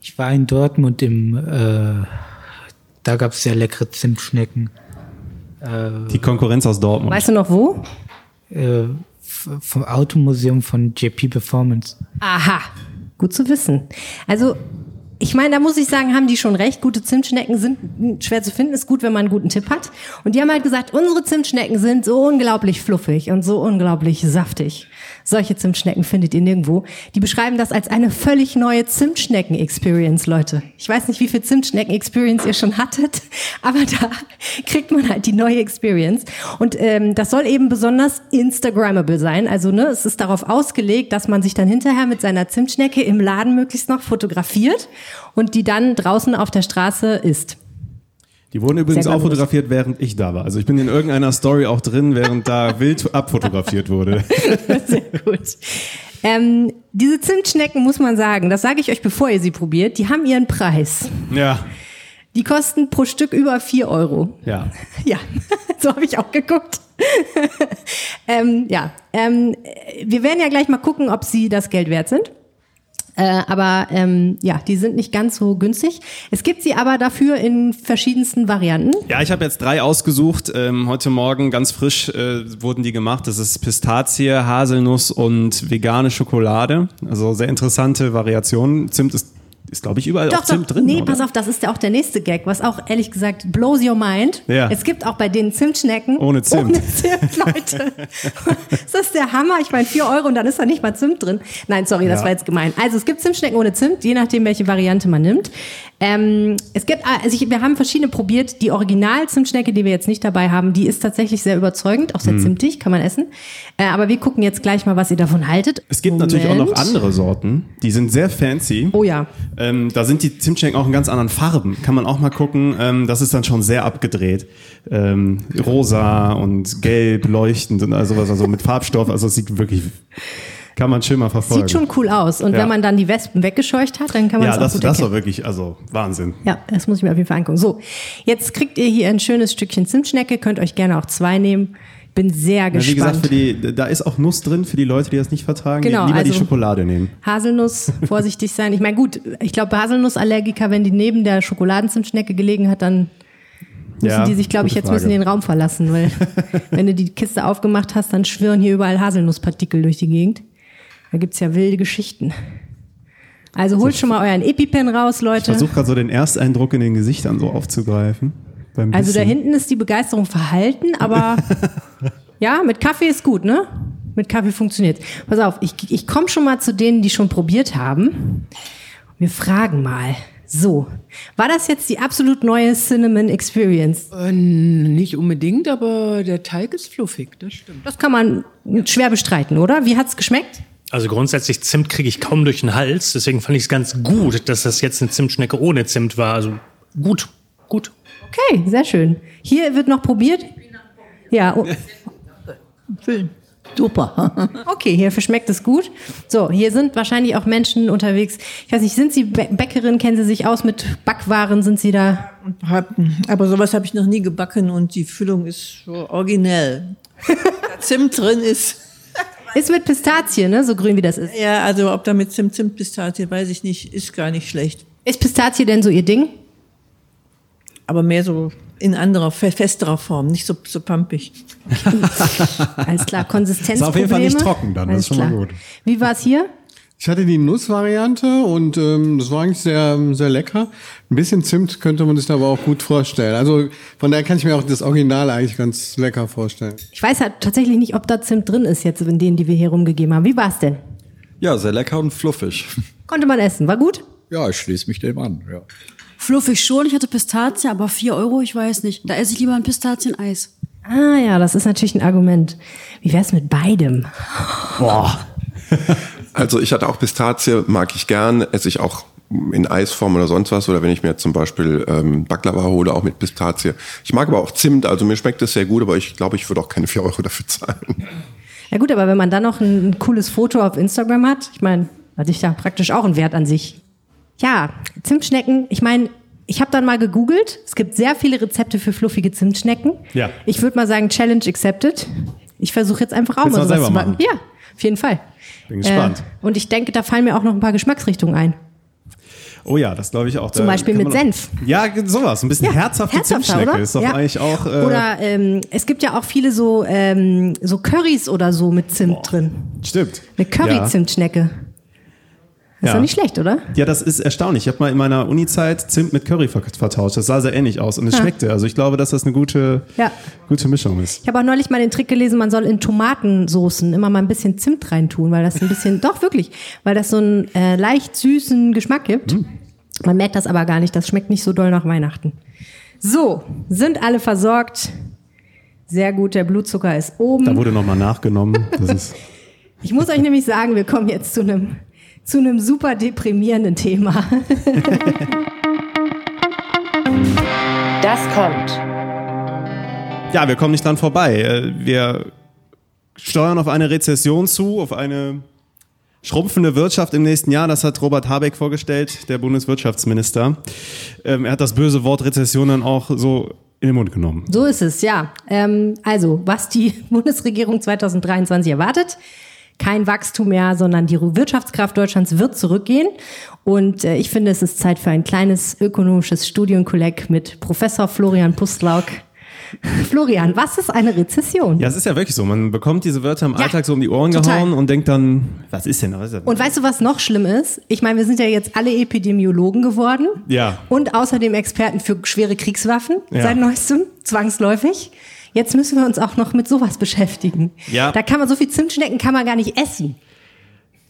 Ich war in Dortmund im, äh, da gab es sehr leckere Zimtschnecken. Die Konkurrenz aus Dortmund. weißt du noch wo? Äh, vom Automuseum von JP Performance. Aha, gut zu wissen. Also, ich meine, da muss ich sagen, haben die schon recht. Gute Zimtschnecken sind schwer zu finden. Ist gut, wenn man einen guten Tipp hat. Und die haben halt gesagt, unsere Zimtschnecken sind so unglaublich fluffig und so unglaublich saftig. Solche Zimtschnecken findet ihr nirgendwo. Die beschreiben das als eine völlig neue Zimtschnecken-Experience, Leute. Ich weiß nicht, wie viel Zimtschnecken-Experience ihr schon hattet, aber da kriegt man halt die neue Experience. Und ähm, das soll eben besonders Instagrammable sein. Also ne, es ist darauf ausgelegt, dass man sich dann hinterher mit seiner Zimtschnecke im Laden möglichst noch fotografiert und die dann draußen auf der Straße isst. Die wurden übrigens auch fotografiert, während ich da war. Also ich bin in irgendeiner Story auch drin, während da wild abfotografiert wurde. Sehr gut. Ähm, diese Zimtschnecken muss man sagen, das sage ich euch, bevor ihr sie probiert, die haben ihren Preis. Ja, Die kosten pro Stück über 4 Euro. ja. Ja, so habe ich auch geguckt. ähm, ja, ähm, wir werden ja gleich mal gucken, ob sie das Geld wert sind. Äh, aber ähm, ja, die sind nicht ganz so günstig. Es gibt sie aber dafür in verschiedensten Varianten. Ja, ich habe jetzt drei ausgesucht. Ähm, heute Morgen ganz frisch äh, wurden die gemacht. Das ist Pistazie, Haselnuss und vegane Schokolade. Also sehr interessante Variationen. Zimt ist, ist glaube ich, überall auch Doch, Zimt doch, drin. nee, oder? pass auf, das ist ja auch der nächste Gag, was auch ehrlich gesagt blows your mind. Ja. Es gibt auch bei denen Zimtschnecken. Ohne Zimt. Ohne Zimt, Leute. das ist der Hammer. Ich meine, 4 Euro und dann ist da nicht mal Zimt drin. Nein, sorry, das Ja. war jetzt gemein. Also es gibt Zimtschnecken ohne Zimt, je nachdem, welche Variante man nimmt. Ähm, es gibt, also ich, wir haben verschiedene probiert. Die Original-Zimtschnecke, die wir jetzt nicht dabei haben, die ist tatsächlich sehr überzeugend, auch Hm. sehr zimtig, kann man essen. Äh, aber wir gucken jetzt gleich mal, was ihr davon haltet. Es gibt natürlich auch noch Moment. andere Sorten. Die sind sehr fancy. Oh ja. Ähm, da sind die Zimtschnecken auch in ganz anderen Farben. Kann man auch mal gucken. Ähm, das ist dann schon sehr abgedreht. Ähm, rosa und gelb leuchtend und all sowas, also mit Farbstoff. Also es sieht wirklich, kann man schön mal verfolgen. Sieht schon cool aus. Und Ja. wenn man dann die Wespen weggescheucht hat, dann kann man ja, das auch das, gut das erkennen. war wirklich, also Wahnsinn. Ja, das muss ich mir auf jeden Fall angucken. So, jetzt kriegt ihr hier ein schönes Stückchen Zimtschnecke, könnt euch gerne auch zwei nehmen. Bin sehr Ja, gespannt. wie gesagt, für die, da ist auch Nuss drin für die Leute, die das nicht vertragen, Genau, die lieber die also- Schokolade nehmen. Haselnuss, vorsichtig sein. Ich meine, gut, ich glaube, Haselnussallergiker, wenn die neben der Schokoladenzimtschnecke gelegen hat, dann müssen Ja, die sich, glaube ich, jetzt müssen Frage. den Raum verlassen, weil wenn du die Kiste aufgemacht hast, dann schwirren hier überall Haselnusspartikel durch die Gegend. Da gibt's ja wilde Geschichten. Also holt schon mal euren EpiPen raus, Ich Leute. versuche gerade so den Ersteindruck in den Gesichtern so aufzugreifen. Also da hinten ist die Begeisterung verhalten, aber ja, mit Kaffee ist gut, ne? Mit Kaffee funktioniert. Pass auf, ich, ich komme schon mal zu denen, die schon probiert haben. Wir fragen mal. So, war das jetzt die absolut neue Cinnamon Experience? Äh, nicht unbedingt, aber der Teig ist fluffig, das stimmt. Das kann man schwer bestreiten, oder? Wie hat's geschmeckt? Also grundsätzlich Zimt kriege ich kaum durch den Hals, deswegen fand ich es ganz gut, dass das jetzt eine Zimtschnecke ohne Zimt war. Also gut, gut. Okay, sehr schön. Hier wird noch probiert. Ja, oh, Super. okay, hier verschmeckt es gut. So, hier sind wahrscheinlich auch Menschen unterwegs. Ich weiß nicht, sind Sie Bä- Bäckerin? Kennen Sie sich aus mit Backwaren? Sind Sie da? Hab, aber sowas habe ich noch nie gebacken und die Füllung ist so originell. Zimt drin ist. Ist mit Pistazie, ne? So grün wie das ist. Ja, also ob da mit Zimt, Zimt, Pistazie, weiß ich nicht, ist gar nicht schlecht. Ist Pistazie denn so Ihr Ding? Aber mehr so in anderer, fe- festerer Form, nicht so, so pampig. Alles klar, Konsistenz. Ist auf jeden Fall nicht trocken dann, das ist schon mal gut. Wie war es hier? Ich hatte die Nussvariante und ähm, das war eigentlich sehr, sehr lecker. Ein bisschen Zimt könnte man sich da aber auch gut vorstellen. Also von daher kann ich mir auch das Original eigentlich ganz lecker vorstellen. Ich weiß halt tatsächlich nicht, ob da Zimt drin ist jetzt in denen, die wir hier rumgegeben haben. Wie war es denn? Ja, sehr lecker und fluffig. Konnte man essen? War gut? Ja, ich schließe mich dem an. Ja. Fluffig schon, ich hatte Pistazie, aber 4 Euro, ich weiß nicht. Da esse ich lieber ein Pistazieneis. Ah ja, das ist natürlich ein Argument. Wie wär's mit beidem? Boah. Also ich hatte auch Pistazie, mag ich gern, esse ich auch in Eisform oder sonst was oder wenn ich mir zum Beispiel ähm, Baklava hole, auch mit Pistazie. Ich mag aber auch Zimt, also mir schmeckt es sehr gut, aber ich glaube, ich würde auch keine 4 Euro dafür zahlen. Ja gut, aber wenn man dann noch ein, cooles Foto auf Instagram hat, ich meine, hat sich ja praktisch auch einen Wert an sich. Ja, Zimtschnecken, ich meine, ich habe dann mal gegoogelt. Es gibt sehr viele Rezepte für fluffige Zimtschnecken. Ja. Ich würde mal sagen, Challenge accepted. Ich versuche jetzt einfach auch Willst mal sowas selber zu machen. machen? Ja, auf jeden Fall. Bin gespannt. Äh, und ich denke, da fallen mir auch noch ein paar Geschmacksrichtungen ein. Oh ja, das glaube ich auch. Zum Da Beispiel mit Senf. Ja, sowas. Ein bisschen Ja, herzhafte Zimtschnecke oder? ist doch Ja. eigentlich auch. Äh, Oder ähm, es gibt ja auch viele so, ähm, so Currys oder so mit Zimt drin. Stimmt. Eine Curry-Zimtschnecke. Ist Ja. doch nicht schlecht, oder? Ja, das ist erstaunlich. Ich habe mal in meiner Uni-Zeit Zimt mit Curry ver- vertauscht. Das sah sehr ähnlich aus und es Ja. schmeckte. Also ich glaube, dass das eine gute, Ja. gute Mischung ist. Ich habe auch neulich mal den Trick gelesen, man soll in Tomatensoßen immer mal ein bisschen Zimt reintun, weil das ein bisschen, doch wirklich, weil das so einen äh, leicht süßen Geschmack gibt. Hm. Man merkt das aber gar nicht, das schmeckt nicht so doll nach Weihnachten. So, sind alle versorgt. Sehr gut, der Blutzucker ist oben. Da wurde nochmal nachgenommen. Das ist, Ich muss euch nämlich sagen, wir kommen jetzt zu einem zu einem super deprimierenden Thema. Das kommt. ja, wir kommen nicht dran vorbei. Äh, Wir steuern auf eine Rezession zu, auf eine schrumpfende Wirtschaft im nächsten Jahr. Das hat Robert Habeck vorgestellt, der Bundeswirtschaftsminister. Ähm, Er hat das böse Wort Rezession dann auch so in den Mund genommen. So ist es, ja. Ähm, also, was die Bundesregierung 2023 erwartet, kein Wachstum mehr, sondern die Wirtschaftskraft Deutschlands wird zurückgehen. Und äh, ich finde, es ist Zeit für ein kleines ökonomisches Studienkolleg mit Professor Florian Pustlauk. Florian, was ist eine Rezession? Ja, es ist ja wirklich so. Man bekommt diese Wörter im Ja, Alltag so um die Ohren total. gehauen und denkt dann, was ist denn? Denn? Und weißt du, was noch schlimm ist? Ich meine, wir sind ja jetzt alle Epidemiologen geworden. Ja. Und außerdem Experten für schwere Kriegswaffen Ja. seit neuestem, zwangsläufig. Jetzt müssen wir uns auch noch mit sowas beschäftigen. Ja. Da kann man so viel Zimtschnecken kann man gar nicht essen.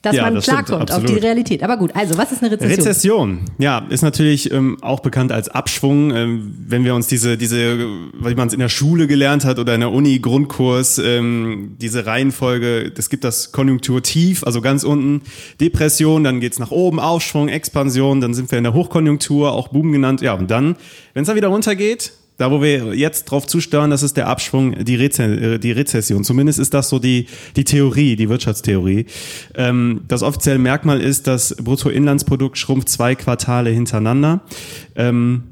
Dass Ja, man das klarkommt auf die Realität. Aber gut, also was ist eine Rezession? Rezession, ja, ist natürlich ähm, auch bekannt als Abschwung. Ähm, wenn wir uns diese, diese, wie man es in der Schule gelernt hat oder in der Uni Grundkurs, ähm, diese Reihenfolge, es gibt das Konjunkturtief, also ganz unten Depression, dann geht's nach oben, Aufschwung, Expansion, dann sind wir in der Hochkonjunktur, auch Boom genannt, ja, und dann, wenn es dann wieder runtergeht, da, wo wir jetzt drauf zusteuern, das ist der Abschwung, die, Reze äh, die Rezession. Zumindest ist das so die, die Theorie, die Wirtschaftstheorie. Ähm, das offizielle Merkmal ist, das Bruttoinlandsprodukt schrumpft zwei Quartale hintereinander. Ähm,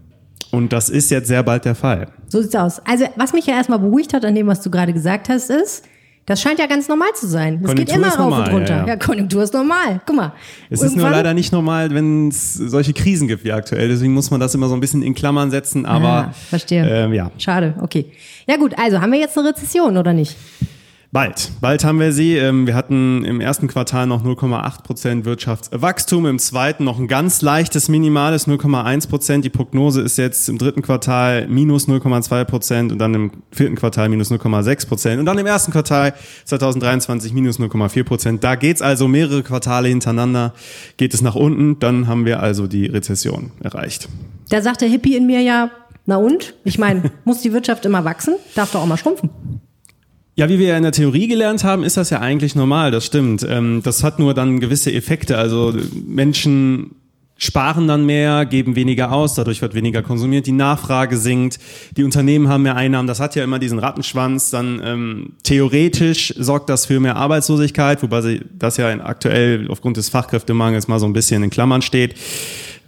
und das ist jetzt sehr bald der Fall. So sieht's aus. Also, was mich ja erstmal beruhigt hat an dem, was du gerade gesagt hast, ist, das scheint ja ganz normal zu sein. Es geht immer rauf normal, und runter. ja, Ja, ja. Konjunktur ist normal. Guck mal. Es ist nur leider nicht normal, wenn es solche Krisen gibt wie aktuell. Deswegen muss man das immer so ein bisschen in Klammern setzen. Aber Ah, verstehe. Ähm, ja, Schade, okay. Ja gut, also haben wir jetzt eine Rezession oder nicht? Bald, bald haben wir sie. Ähm, Wir hatten im ersten Quartal noch 0,8 Prozent Wirtschaftswachstum, im zweiten noch ein ganz leichtes minimales 0,1 Prozent. Die Prognose ist jetzt im dritten Quartal minus 0,2 Prozent und dann im vierten Quartal minus 0,6 Prozent und dann im ersten Quartal 2023 minus 0,4 Prozent. Da geht's also mehrere Quartale hintereinander, geht es nach unten, dann haben wir also die Rezession erreicht. Da sagt der Hippie in mir ja, na und? Ich meine, muss die Wirtschaft immer wachsen? Darf doch auch mal schrumpfen. Ja, wie wir ja in der Theorie gelernt haben, ist das ja eigentlich normal, das stimmt. Ähm, das hat nur dann gewisse Effekte. Also Menschen sparen dann mehr, geben weniger aus, dadurch wird weniger konsumiert, die Nachfrage sinkt, die Unternehmen haben mehr Einnahmen, das hat ja immer diesen Rattenschwanz, dann ähm, theoretisch sorgt das für mehr Arbeitslosigkeit, wobei sie das ja aktuell aufgrund des Fachkräftemangels mal so ein bisschen in Klammern steht.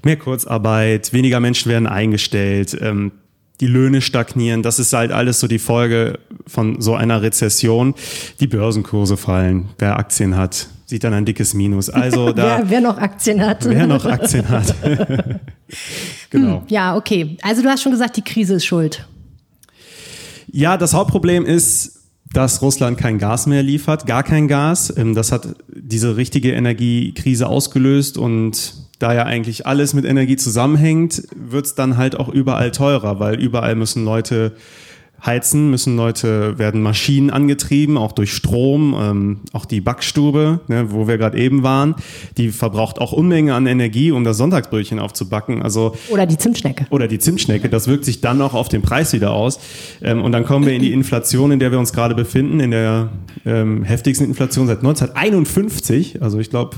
Mehr Kurzarbeit, weniger Menschen werden eingestellt, ähm, die Löhne stagnieren, das ist halt alles so die Folge von so einer Rezession. Die Börsenkurse fallen, wer Aktien hat, sieht dann ein dickes Minus. Also da, wer, wer noch Aktien hat. wer noch Aktien hat. genau. Hm, ja, okay. Also du hast schon gesagt, die Krise ist schuld. Ja, das Hauptproblem ist, dass Russland kein Gas mehr liefert, gar kein Gas. Ähm, Das hat diese richtige Energiekrise ausgelöst und da ja eigentlich alles mit Energie zusammenhängt, wird es dann halt auch überall teurer, weil überall müssen Leute heizen, müssen Leute, werden Maschinen angetrieben, auch durch Strom, ähm, auch die Backstube, ne, wo wir gerade eben waren, die verbraucht auch Unmenge an Energie, um das Sonntagsbrötchen aufzubacken. Also Oder die Zimtschnecke. oder die Zimtschnecke. Das wirkt sich dann auch auf den Preis wieder aus. Ähm, und dann kommen wir in die Inflation, in der wir uns gerade befinden, in der ähm, heftigsten Inflation seit 1951. Also ich glaube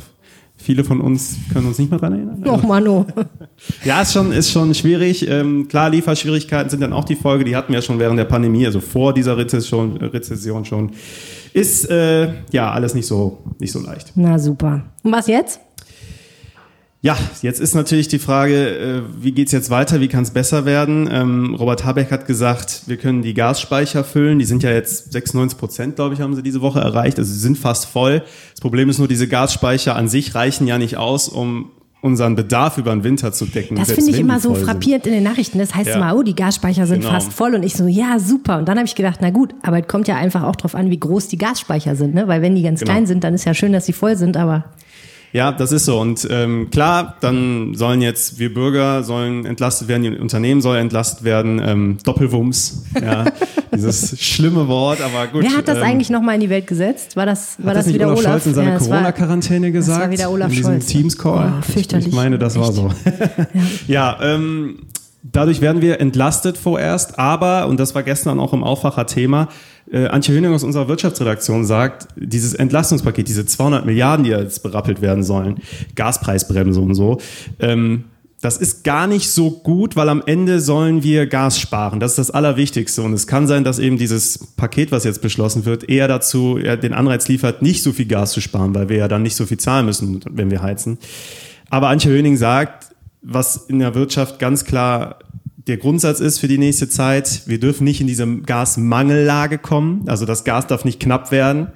Viele von uns können uns nicht mehr daran erinnern. Och, Mano. Ja, ist schon, ist schon schwierig. Ähm, klar, Lieferschwierigkeiten sind dann auch die Folge, die hatten wir ja schon während der Pandemie, also vor dieser Rezession, Rezession schon. Ist äh, ja alles nicht so, nicht so leicht. Na super. Und was jetzt? Ja, jetzt ist natürlich die Frage, äh, wie geht's jetzt weiter, wie kann es besser werden? Ähm, Robert Habeck hat gesagt, wir können die Gasspeicher füllen. Die sind ja jetzt 96 Prozent, glaube ich, haben sie diese Woche erreicht. Also sie sind fast voll. Das Problem ist nur, diese Gasspeicher an sich reichen ja nicht aus, um unseren Bedarf über den Winter zu decken. Das finde ich immer so voll sind. frappierend in den Nachrichten. Das heißt Ja. immer, oh, die Gasspeicher sind Genau. fast voll. Und ich so, ja, super. Und dann habe ich gedacht, na gut, aber es kommt ja einfach auch drauf an, wie groß die Gasspeicher sind. Ne? Weil wenn die ganz Genau. klein sind, dann ist ja schön, dass sie voll sind, aber Ja, das ist so. Und ähm, klar, dann sollen jetzt wir Bürger sollen entlastet werden, die Unternehmen sollen entlastet werden. Ähm, Doppelwumms, ja, dieses schlimme Wort, aber gut. wer hat das ähm, eigentlich nochmal in die Welt gesetzt? War das, war das, das nicht wieder Olaf, Olaf? Scholz in seiner Ja, Corona-Quarantäne gesagt? Das war wieder Olaf in diesem. Teams-Call? Oh, fürchterlich. Ich meine, das war so. ja, ähm, dadurch werden wir entlastet vorerst, aber, und das war gestern auch im Aufwacher-Thema, äh, Antje Höning aus unserer Wirtschaftsredaktion sagt, dieses Entlastungspaket, diese 200 Milliarden, die jetzt berappelt werden sollen, Gaspreisbremse und so, ähm, das ist gar nicht so gut, weil am Ende sollen wir Gas sparen. Das ist das Allerwichtigste. Und es kann sein, dass eben dieses Paket, was jetzt beschlossen wird, eher dazu eher den Anreiz liefert, nicht so viel Gas zu sparen, weil wir ja dann nicht so viel zahlen müssen, wenn wir heizen. Aber Antje Höning sagt, was in der Wirtschaft ganz klar der Grundsatz ist für die nächste Zeit, wir dürfen nicht in diese Gasmangellage kommen. Also das Gas darf nicht knapp werden.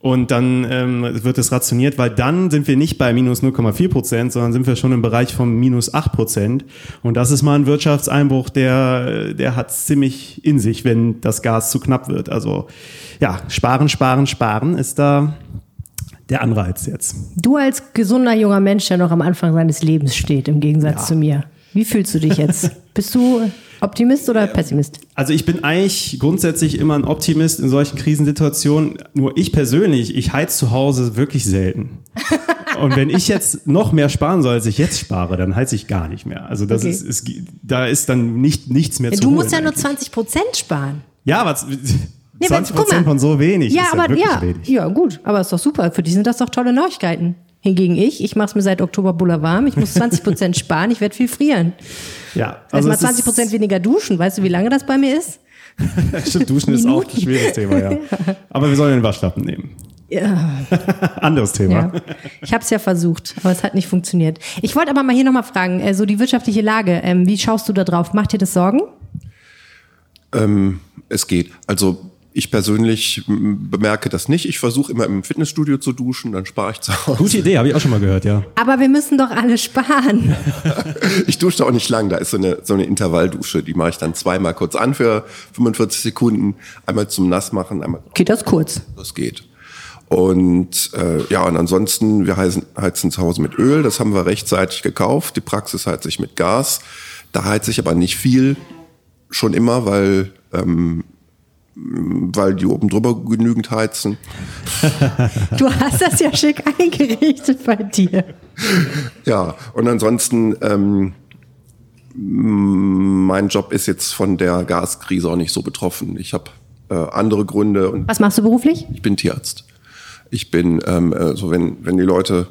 Und dann ähm, wird es rationiert, weil dann sind wir nicht bei minus 0,4 Prozent, sondern sind wir schon im Bereich von minus 8 Prozent. Und das ist mal ein Wirtschaftseinbruch, der, der hat ziemlich in sich, wenn das Gas zu knapp wird. Also ja, sparen, sparen, sparen ist da der Anreiz jetzt. Du als gesunder junger Mensch, der noch am Anfang seines Lebens steht, im Gegensatz zu mir. Wie fühlst du dich jetzt? Bist du Optimist oder Pessimist? Also ich bin eigentlich grundsätzlich immer ein Optimist in solchen Krisensituationen. Nur ich persönlich, ich heiz zu Hause wirklich selten. Und wenn ich jetzt noch mehr sparen soll, als ich jetzt spare, dann heiz ich gar nicht mehr. Also das Okay. ist, es, da ist dann nicht, nichts mehr Ja, zu du musst ja nur 20 Prozent sparen. ja, z- Nee, 20 guck mal. Prozent von so wenig Ja, ist aber wirklich ja, wenig. ja, gut, aber ist doch super. Für die sind das doch tolle Neuigkeiten. Hingegen ich, ich mache es mir seit Oktober buller warm. Ich muss 20 Prozent sparen. Ich werde viel frieren. Ja, Also mal es ist- 20 Prozent weniger duschen. Weißt du, wie lange das bei mir ist? Stimmt, Duschen ist auch ein schwieriges Thema, ja. Aber wir sollen den Waschlappen nehmen. Ja. Anderes Thema. Ja. Ich habe es ja versucht, aber es hat nicht funktioniert. Ich wollte aber mal hier nochmal fragen, äh, so die wirtschaftliche Lage, ähm, wie schaust du da drauf? Macht dir das Sorgen? Ähm, es geht. Also ich persönlich bemerke das nicht. Ich versuche immer im Fitnessstudio zu duschen, dann spare ich zu Hause. Gute Idee, habe ich auch schon mal gehört, ja. Aber wir müssen doch alle sparen. Ich dusche auch nicht lang. Da ist so eine, so eine Intervalldusche. Die mache ich dann zweimal kurz an für 45 Sekunden. Einmal zum Nassmachen, einmal. Geht das kurz? Das geht. Und äh, ja, und ansonsten, wir heizen, heizen zu Hause mit Öl. Das haben wir rechtzeitig gekauft. Die Praxis heizt sich mit Gas. Da heizt sich aber nicht viel. Schon immer, weil, ähm, weil die oben drüber genügend heizen. Du hast das ja schick eingerichtet bei dir. Ja, und ansonsten, ähm, mein Job ist jetzt von der Gaskrise auch nicht so betroffen. Ich habe äh, andere Gründe und Was machst du beruflich? ich bin Tierarzt. Ich bin, ähm, äh, so wenn, wenn die Leute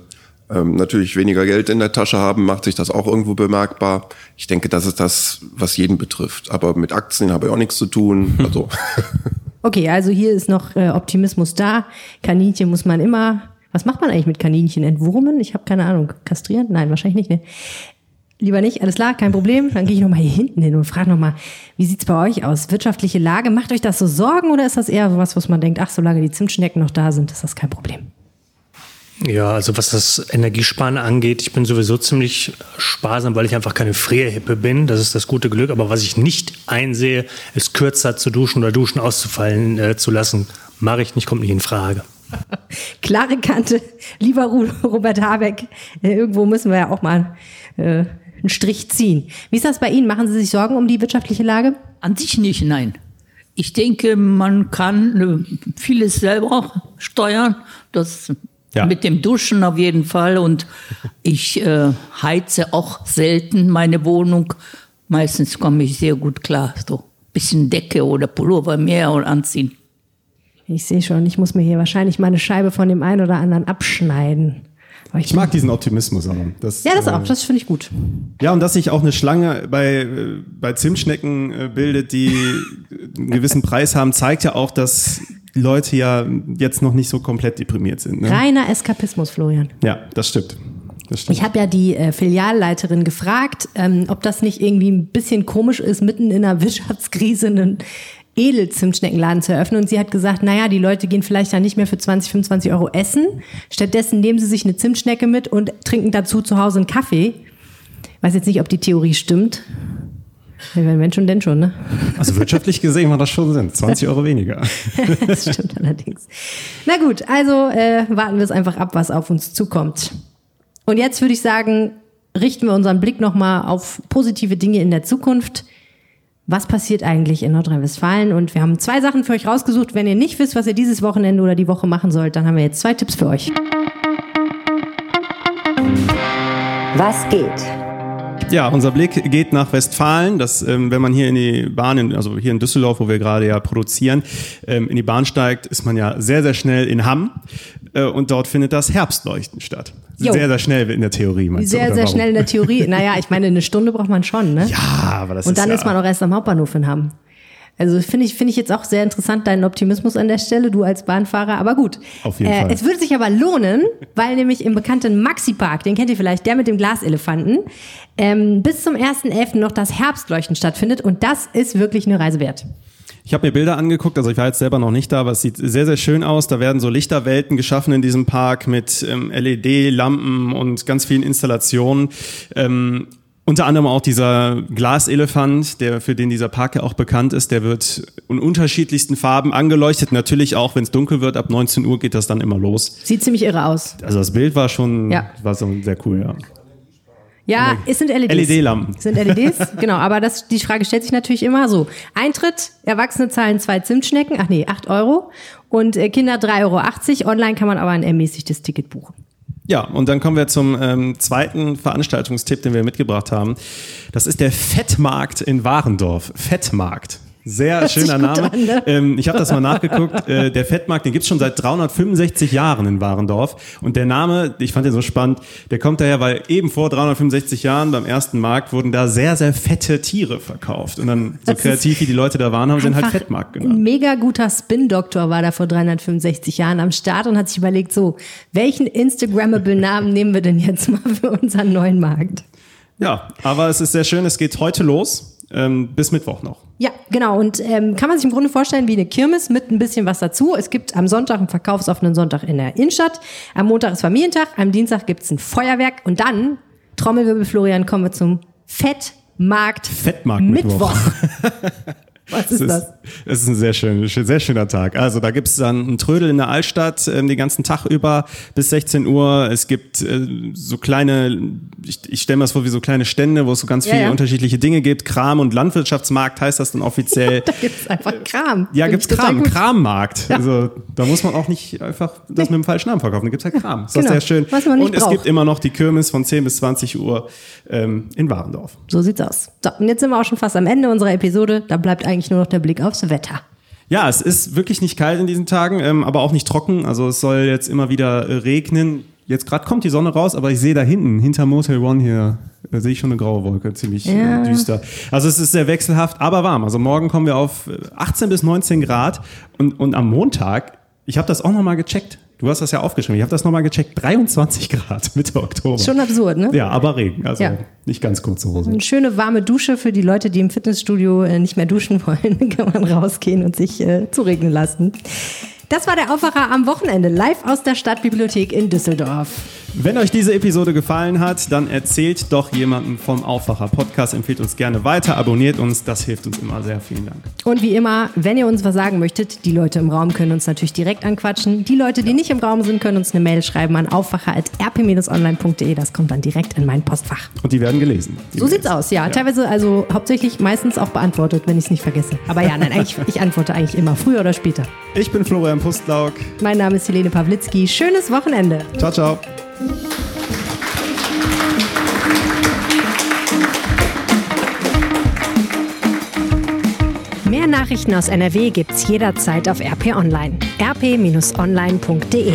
ähm, natürlich weniger Geld in der Tasche haben, macht sich das auch irgendwo bemerkbar. Ich denke, das ist das, was jeden betrifft. Aber mit Aktien habe ich auch nichts zu tun. Also Okay, also hier ist noch äh, Optimismus da. Kaninchen muss man immer. Was macht man eigentlich mit Kaninchen? Entwurmen? Ich habe keine Ahnung. Kastrieren? Nein, wahrscheinlich nicht. Ne? Lieber nicht, alles klar, kein Problem. Dann gehe ich nochmal hier hinten hin und frage nochmal, wie sieht's bei euch aus? Wirtschaftliche Lage, macht euch das so Sorgen oder ist das eher was, was man denkt, ach, solange die Zimtschnecken noch da sind, ist das kein Problem? Ja, also was das Energiesparen angeht, ich bin sowieso ziemlich sparsam, weil ich einfach keine Frierhippe bin. Das ist das gute Glück. Aber was ich nicht einsehe, ist kürzer zu duschen oder Duschen auszufallen äh, zu lassen. Mache ich nicht, kommt nicht in Frage. Klare Kante, lieber Robert Habeck, äh, irgendwo müssen wir ja auch mal äh, einen Strich ziehen. Wie ist das bei Ihnen? Machen Sie sich Sorgen um die wirtschaftliche Lage? An sich nicht, nein. Ich denke, man kann äh, vieles selber steuern. Das Ja. mit dem Duschen auf jeden Fall. Und ich äh, heize auch selten meine Wohnung. Meistens komme ich sehr gut klar. So ein bisschen Decke oder Pullover mehr und anziehen. Ich sehe schon, ich muss mir hier wahrscheinlich mal eine Scheibe von dem einen oder anderen abschneiden. Ich mag diesen Optimismus aber. Das, Ja, das äh, auch, das finde ich gut. Ja, und dass sich auch eine Schlange bei, äh, bei Zimtschnecken äh, bildet, die einen gewissen Preis haben, zeigt ja auch, dass Leute ja jetzt noch nicht so komplett deprimiert sind. Ne? Reiner Eskapismus, Florian. Ja, das stimmt. Ich habe ja die äh, Filialleiterin gefragt, ähm, ob das nicht irgendwie ein bisschen komisch ist, mitten in einer Wirtschaftskrise einen Edelzimtschneckenladen zu eröffnen. Und sie hat gesagt, naja, die Leute gehen vielleicht dann nicht mehr für 20, 25 Euro essen. Stattdessen nehmen sie sich eine Zimtschnecke mit und trinken dazu zu Hause einen Kaffee. Weiß jetzt nicht, ob die Theorie stimmt. Wenn wenn schon, denn schon, ne? Also wirtschaftlich gesehen macht das schon Sinn. 20 Euro weniger. das stimmt allerdings. Na gut, also äh, warten wir es einfach ab, was auf uns zukommt. Und jetzt würde ich sagen, richten wir unseren Blick nochmal auf positive Dinge in der Zukunft. Was passiert eigentlich in Nordrhein-Westfalen? Und wir haben zwei Sachen für euch rausgesucht. Wenn ihr nicht wisst, was ihr dieses Wochenende oder die Woche machen sollt, dann haben wir jetzt zwei Tipps für euch. Was geht? Ja, unser Blick geht nach Westfalen. Das, ähm, wenn man hier in die Bahn, also hier in Düsseldorf, wo wir gerade ja produzieren, ähm, in die Bahn steigt, ist man ja sehr, sehr schnell in Hamm. Äh, und dort findet das Herbstleuchten statt. Jo. Sehr, sehr schnell in der Theorie. meinst du, Sehr, oder sehr warum? schnell in der Theorie. Naja, ich meine, eine Stunde braucht man schon, ne? Ja, aber das Und ist dann ja, ist man auch erst am Hauptbahnhof in Hamm. Also finde ich, finde ich jetzt auch sehr interessant, deinen Optimismus an der Stelle, du als Bahnfahrer. Aber gut. Auf jeden Fall. Es würde sich aber lohnen, weil nämlich im bekannten Maxi-Park, den kennt ihr vielleicht, der mit dem Glaselefanten, ähm, bis zum 1.11. noch das Herbstleuchten stattfindet. Und das ist wirklich eine Reise wert. Ich habe mir Bilder angeguckt, also ich war jetzt selber noch nicht da, aber es sieht sehr, sehr schön aus. Da werden so Lichterwelten geschaffen in diesem Park mit ähm, LED-Lampen und ganz vielen Installationen. Ähm, unter anderem auch dieser Glaselefant, der für den dieser Park ja auch bekannt ist, der wird in unterschiedlichsten Farben angeleuchtet. Natürlich auch, wenn es dunkel wird, ab 19 Uhr geht das dann immer los. Sieht ziemlich irre aus. Also das Bild war schon, Ja. war so sehr cool, ja. Ja, es sind LEDs. LED-Lampen. Es sind LEDs, genau. Aber das, die Frage stellt sich natürlich immer so. Eintritt, Erwachsene zahlen zwei Zimtschnecken, ach nee, 8 Euro. Und äh, Kinder 3,80 Euro. Online kann man aber ein ermäßigtes Ticket buchen. Ja, und dann kommen wir zum ähm, zweiten Veranstaltungstipp, den wir mitgebracht haben. Das ist der Fettmarkt in Warendorf. Fettmarkt. Sehr Hört schöner Name. an, ne? ähm, ich habe das mal nachgeguckt. Äh, der Fettmarkt, den gibt's schon seit 365 Jahren in Warendorf. Und der Name, ich fand den so spannend, der kommt daher, weil eben vor 365 Jahren beim ersten Markt wurden da sehr, sehr fette Tiere verkauft. Und dann, so Das kreativ wie die Leute da waren, haben sie ihn halt Fettmarkt genannt. Ein mega guter Spin-Doktor war da vor 365 Jahren am Start und hat sich überlegt, so, welchen Instagrammable Namen nehmen wir denn jetzt mal für unseren neuen Markt? Ja, aber es ist sehr schön. Es geht heute los, ähm, bis Mittwoch noch. Ja, genau. Und ähm, kann man sich im Grunde vorstellen wie eine Kirmes mit ein bisschen was dazu. Es gibt am Sonntag einen verkaufsoffenen Sonntag in der Innenstadt. Am Montag ist Familientag. Am Dienstag gibt's ein Feuerwerk. Und dann, Trommelwirbel Florian, kommen wir zum Fettmarkt Fettmarkt Mittwoch. Was ist Es das? Es ist ein sehr, schön, sehr schöner Tag. Also da gibt's dann einen Trödel in der Altstadt ähm, den ganzen Tag über bis 16 Uhr. Es gibt äh, so kleine, ich, ich stelle mir das vor wie so kleine Stände, wo es so ganz Ja, viele ja. unterschiedliche Dinge gibt. Kram- und Landwirtschaftsmarkt heißt das dann offiziell. Da gibt's einfach Kram. Ja, Find gibt's ich total Kram. Krammarkt. Also da muss man auch nicht einfach das mit dem falschen Namen verkaufen. Da gibt's halt Kram. Das ist Genau, sehr schön. was man nicht und es braucht. gibt immer noch die Kirmes von 10 bis 20 Uhr ähm, in Warendorf. So sieht's aus. So, und jetzt sind wir auch schon fast am Ende unserer Episode. Da bleibt eigentlich nur noch der Blick aufs Wetter. Ja, es ist wirklich nicht kalt in diesen Tagen, ähm, aber auch nicht trocken. Also es soll jetzt immer wieder äh, regnen. Jetzt gerade kommt die Sonne raus, aber ich sehe da hinten, hinter Motel One hier, äh, sehe ich schon eine graue Wolke, ziemlich Ja. äh, düster. Also es ist sehr wechselhaft, aber warm. Also morgen kommen wir auf äh, 18 bis 19 Grad und, und am Montag, ich habe das auch nochmal gecheckt. Du hast das ja aufgeschrieben. Ich habe das nochmal gecheckt. 23 Grad Mitte Oktober. Schon absurd, ne? Ja, aber Regen. Also Ja. nicht ganz kurze Hose. Eine schöne warme Dusche für die Leute, die im Fitnessstudio äh, nicht mehr duschen wollen. kann man rausgehen und sich äh, zuregnen lassen. Das war der Aufwacher am Wochenende, live aus der Stadtbibliothek in Düsseldorf. Wenn euch diese Episode gefallen hat, dann erzählt doch jemandem vom Aufwacher Podcast, empfiehlt uns gerne weiter, abonniert uns, das hilft uns immer sehr. Vielen Dank. Und wie immer, wenn ihr uns was sagen möchtet, die Leute im Raum können uns natürlich direkt anquatschen. Die Leute, die nicht im Raum sind, können uns eine Mail schreiben an aufwacher.rp-online.de. Das kommt dann direkt in mein Postfach. Und die werden gelesen. Die So sieht's aus, ja. Teilweise, also hauptsächlich meistens auch beantwortet, wenn ich es nicht vergesse. Aber ja, nein, ich antworte eigentlich immer, früher oder später. Ich bin Florian Pustlauk. Mein Name ist Helene Pawlitzki. Schönes Wochenende. Ciao, ciao. Mehr Nachrichten aus NRW gibt's jederzeit auf RP Online. rp-online.de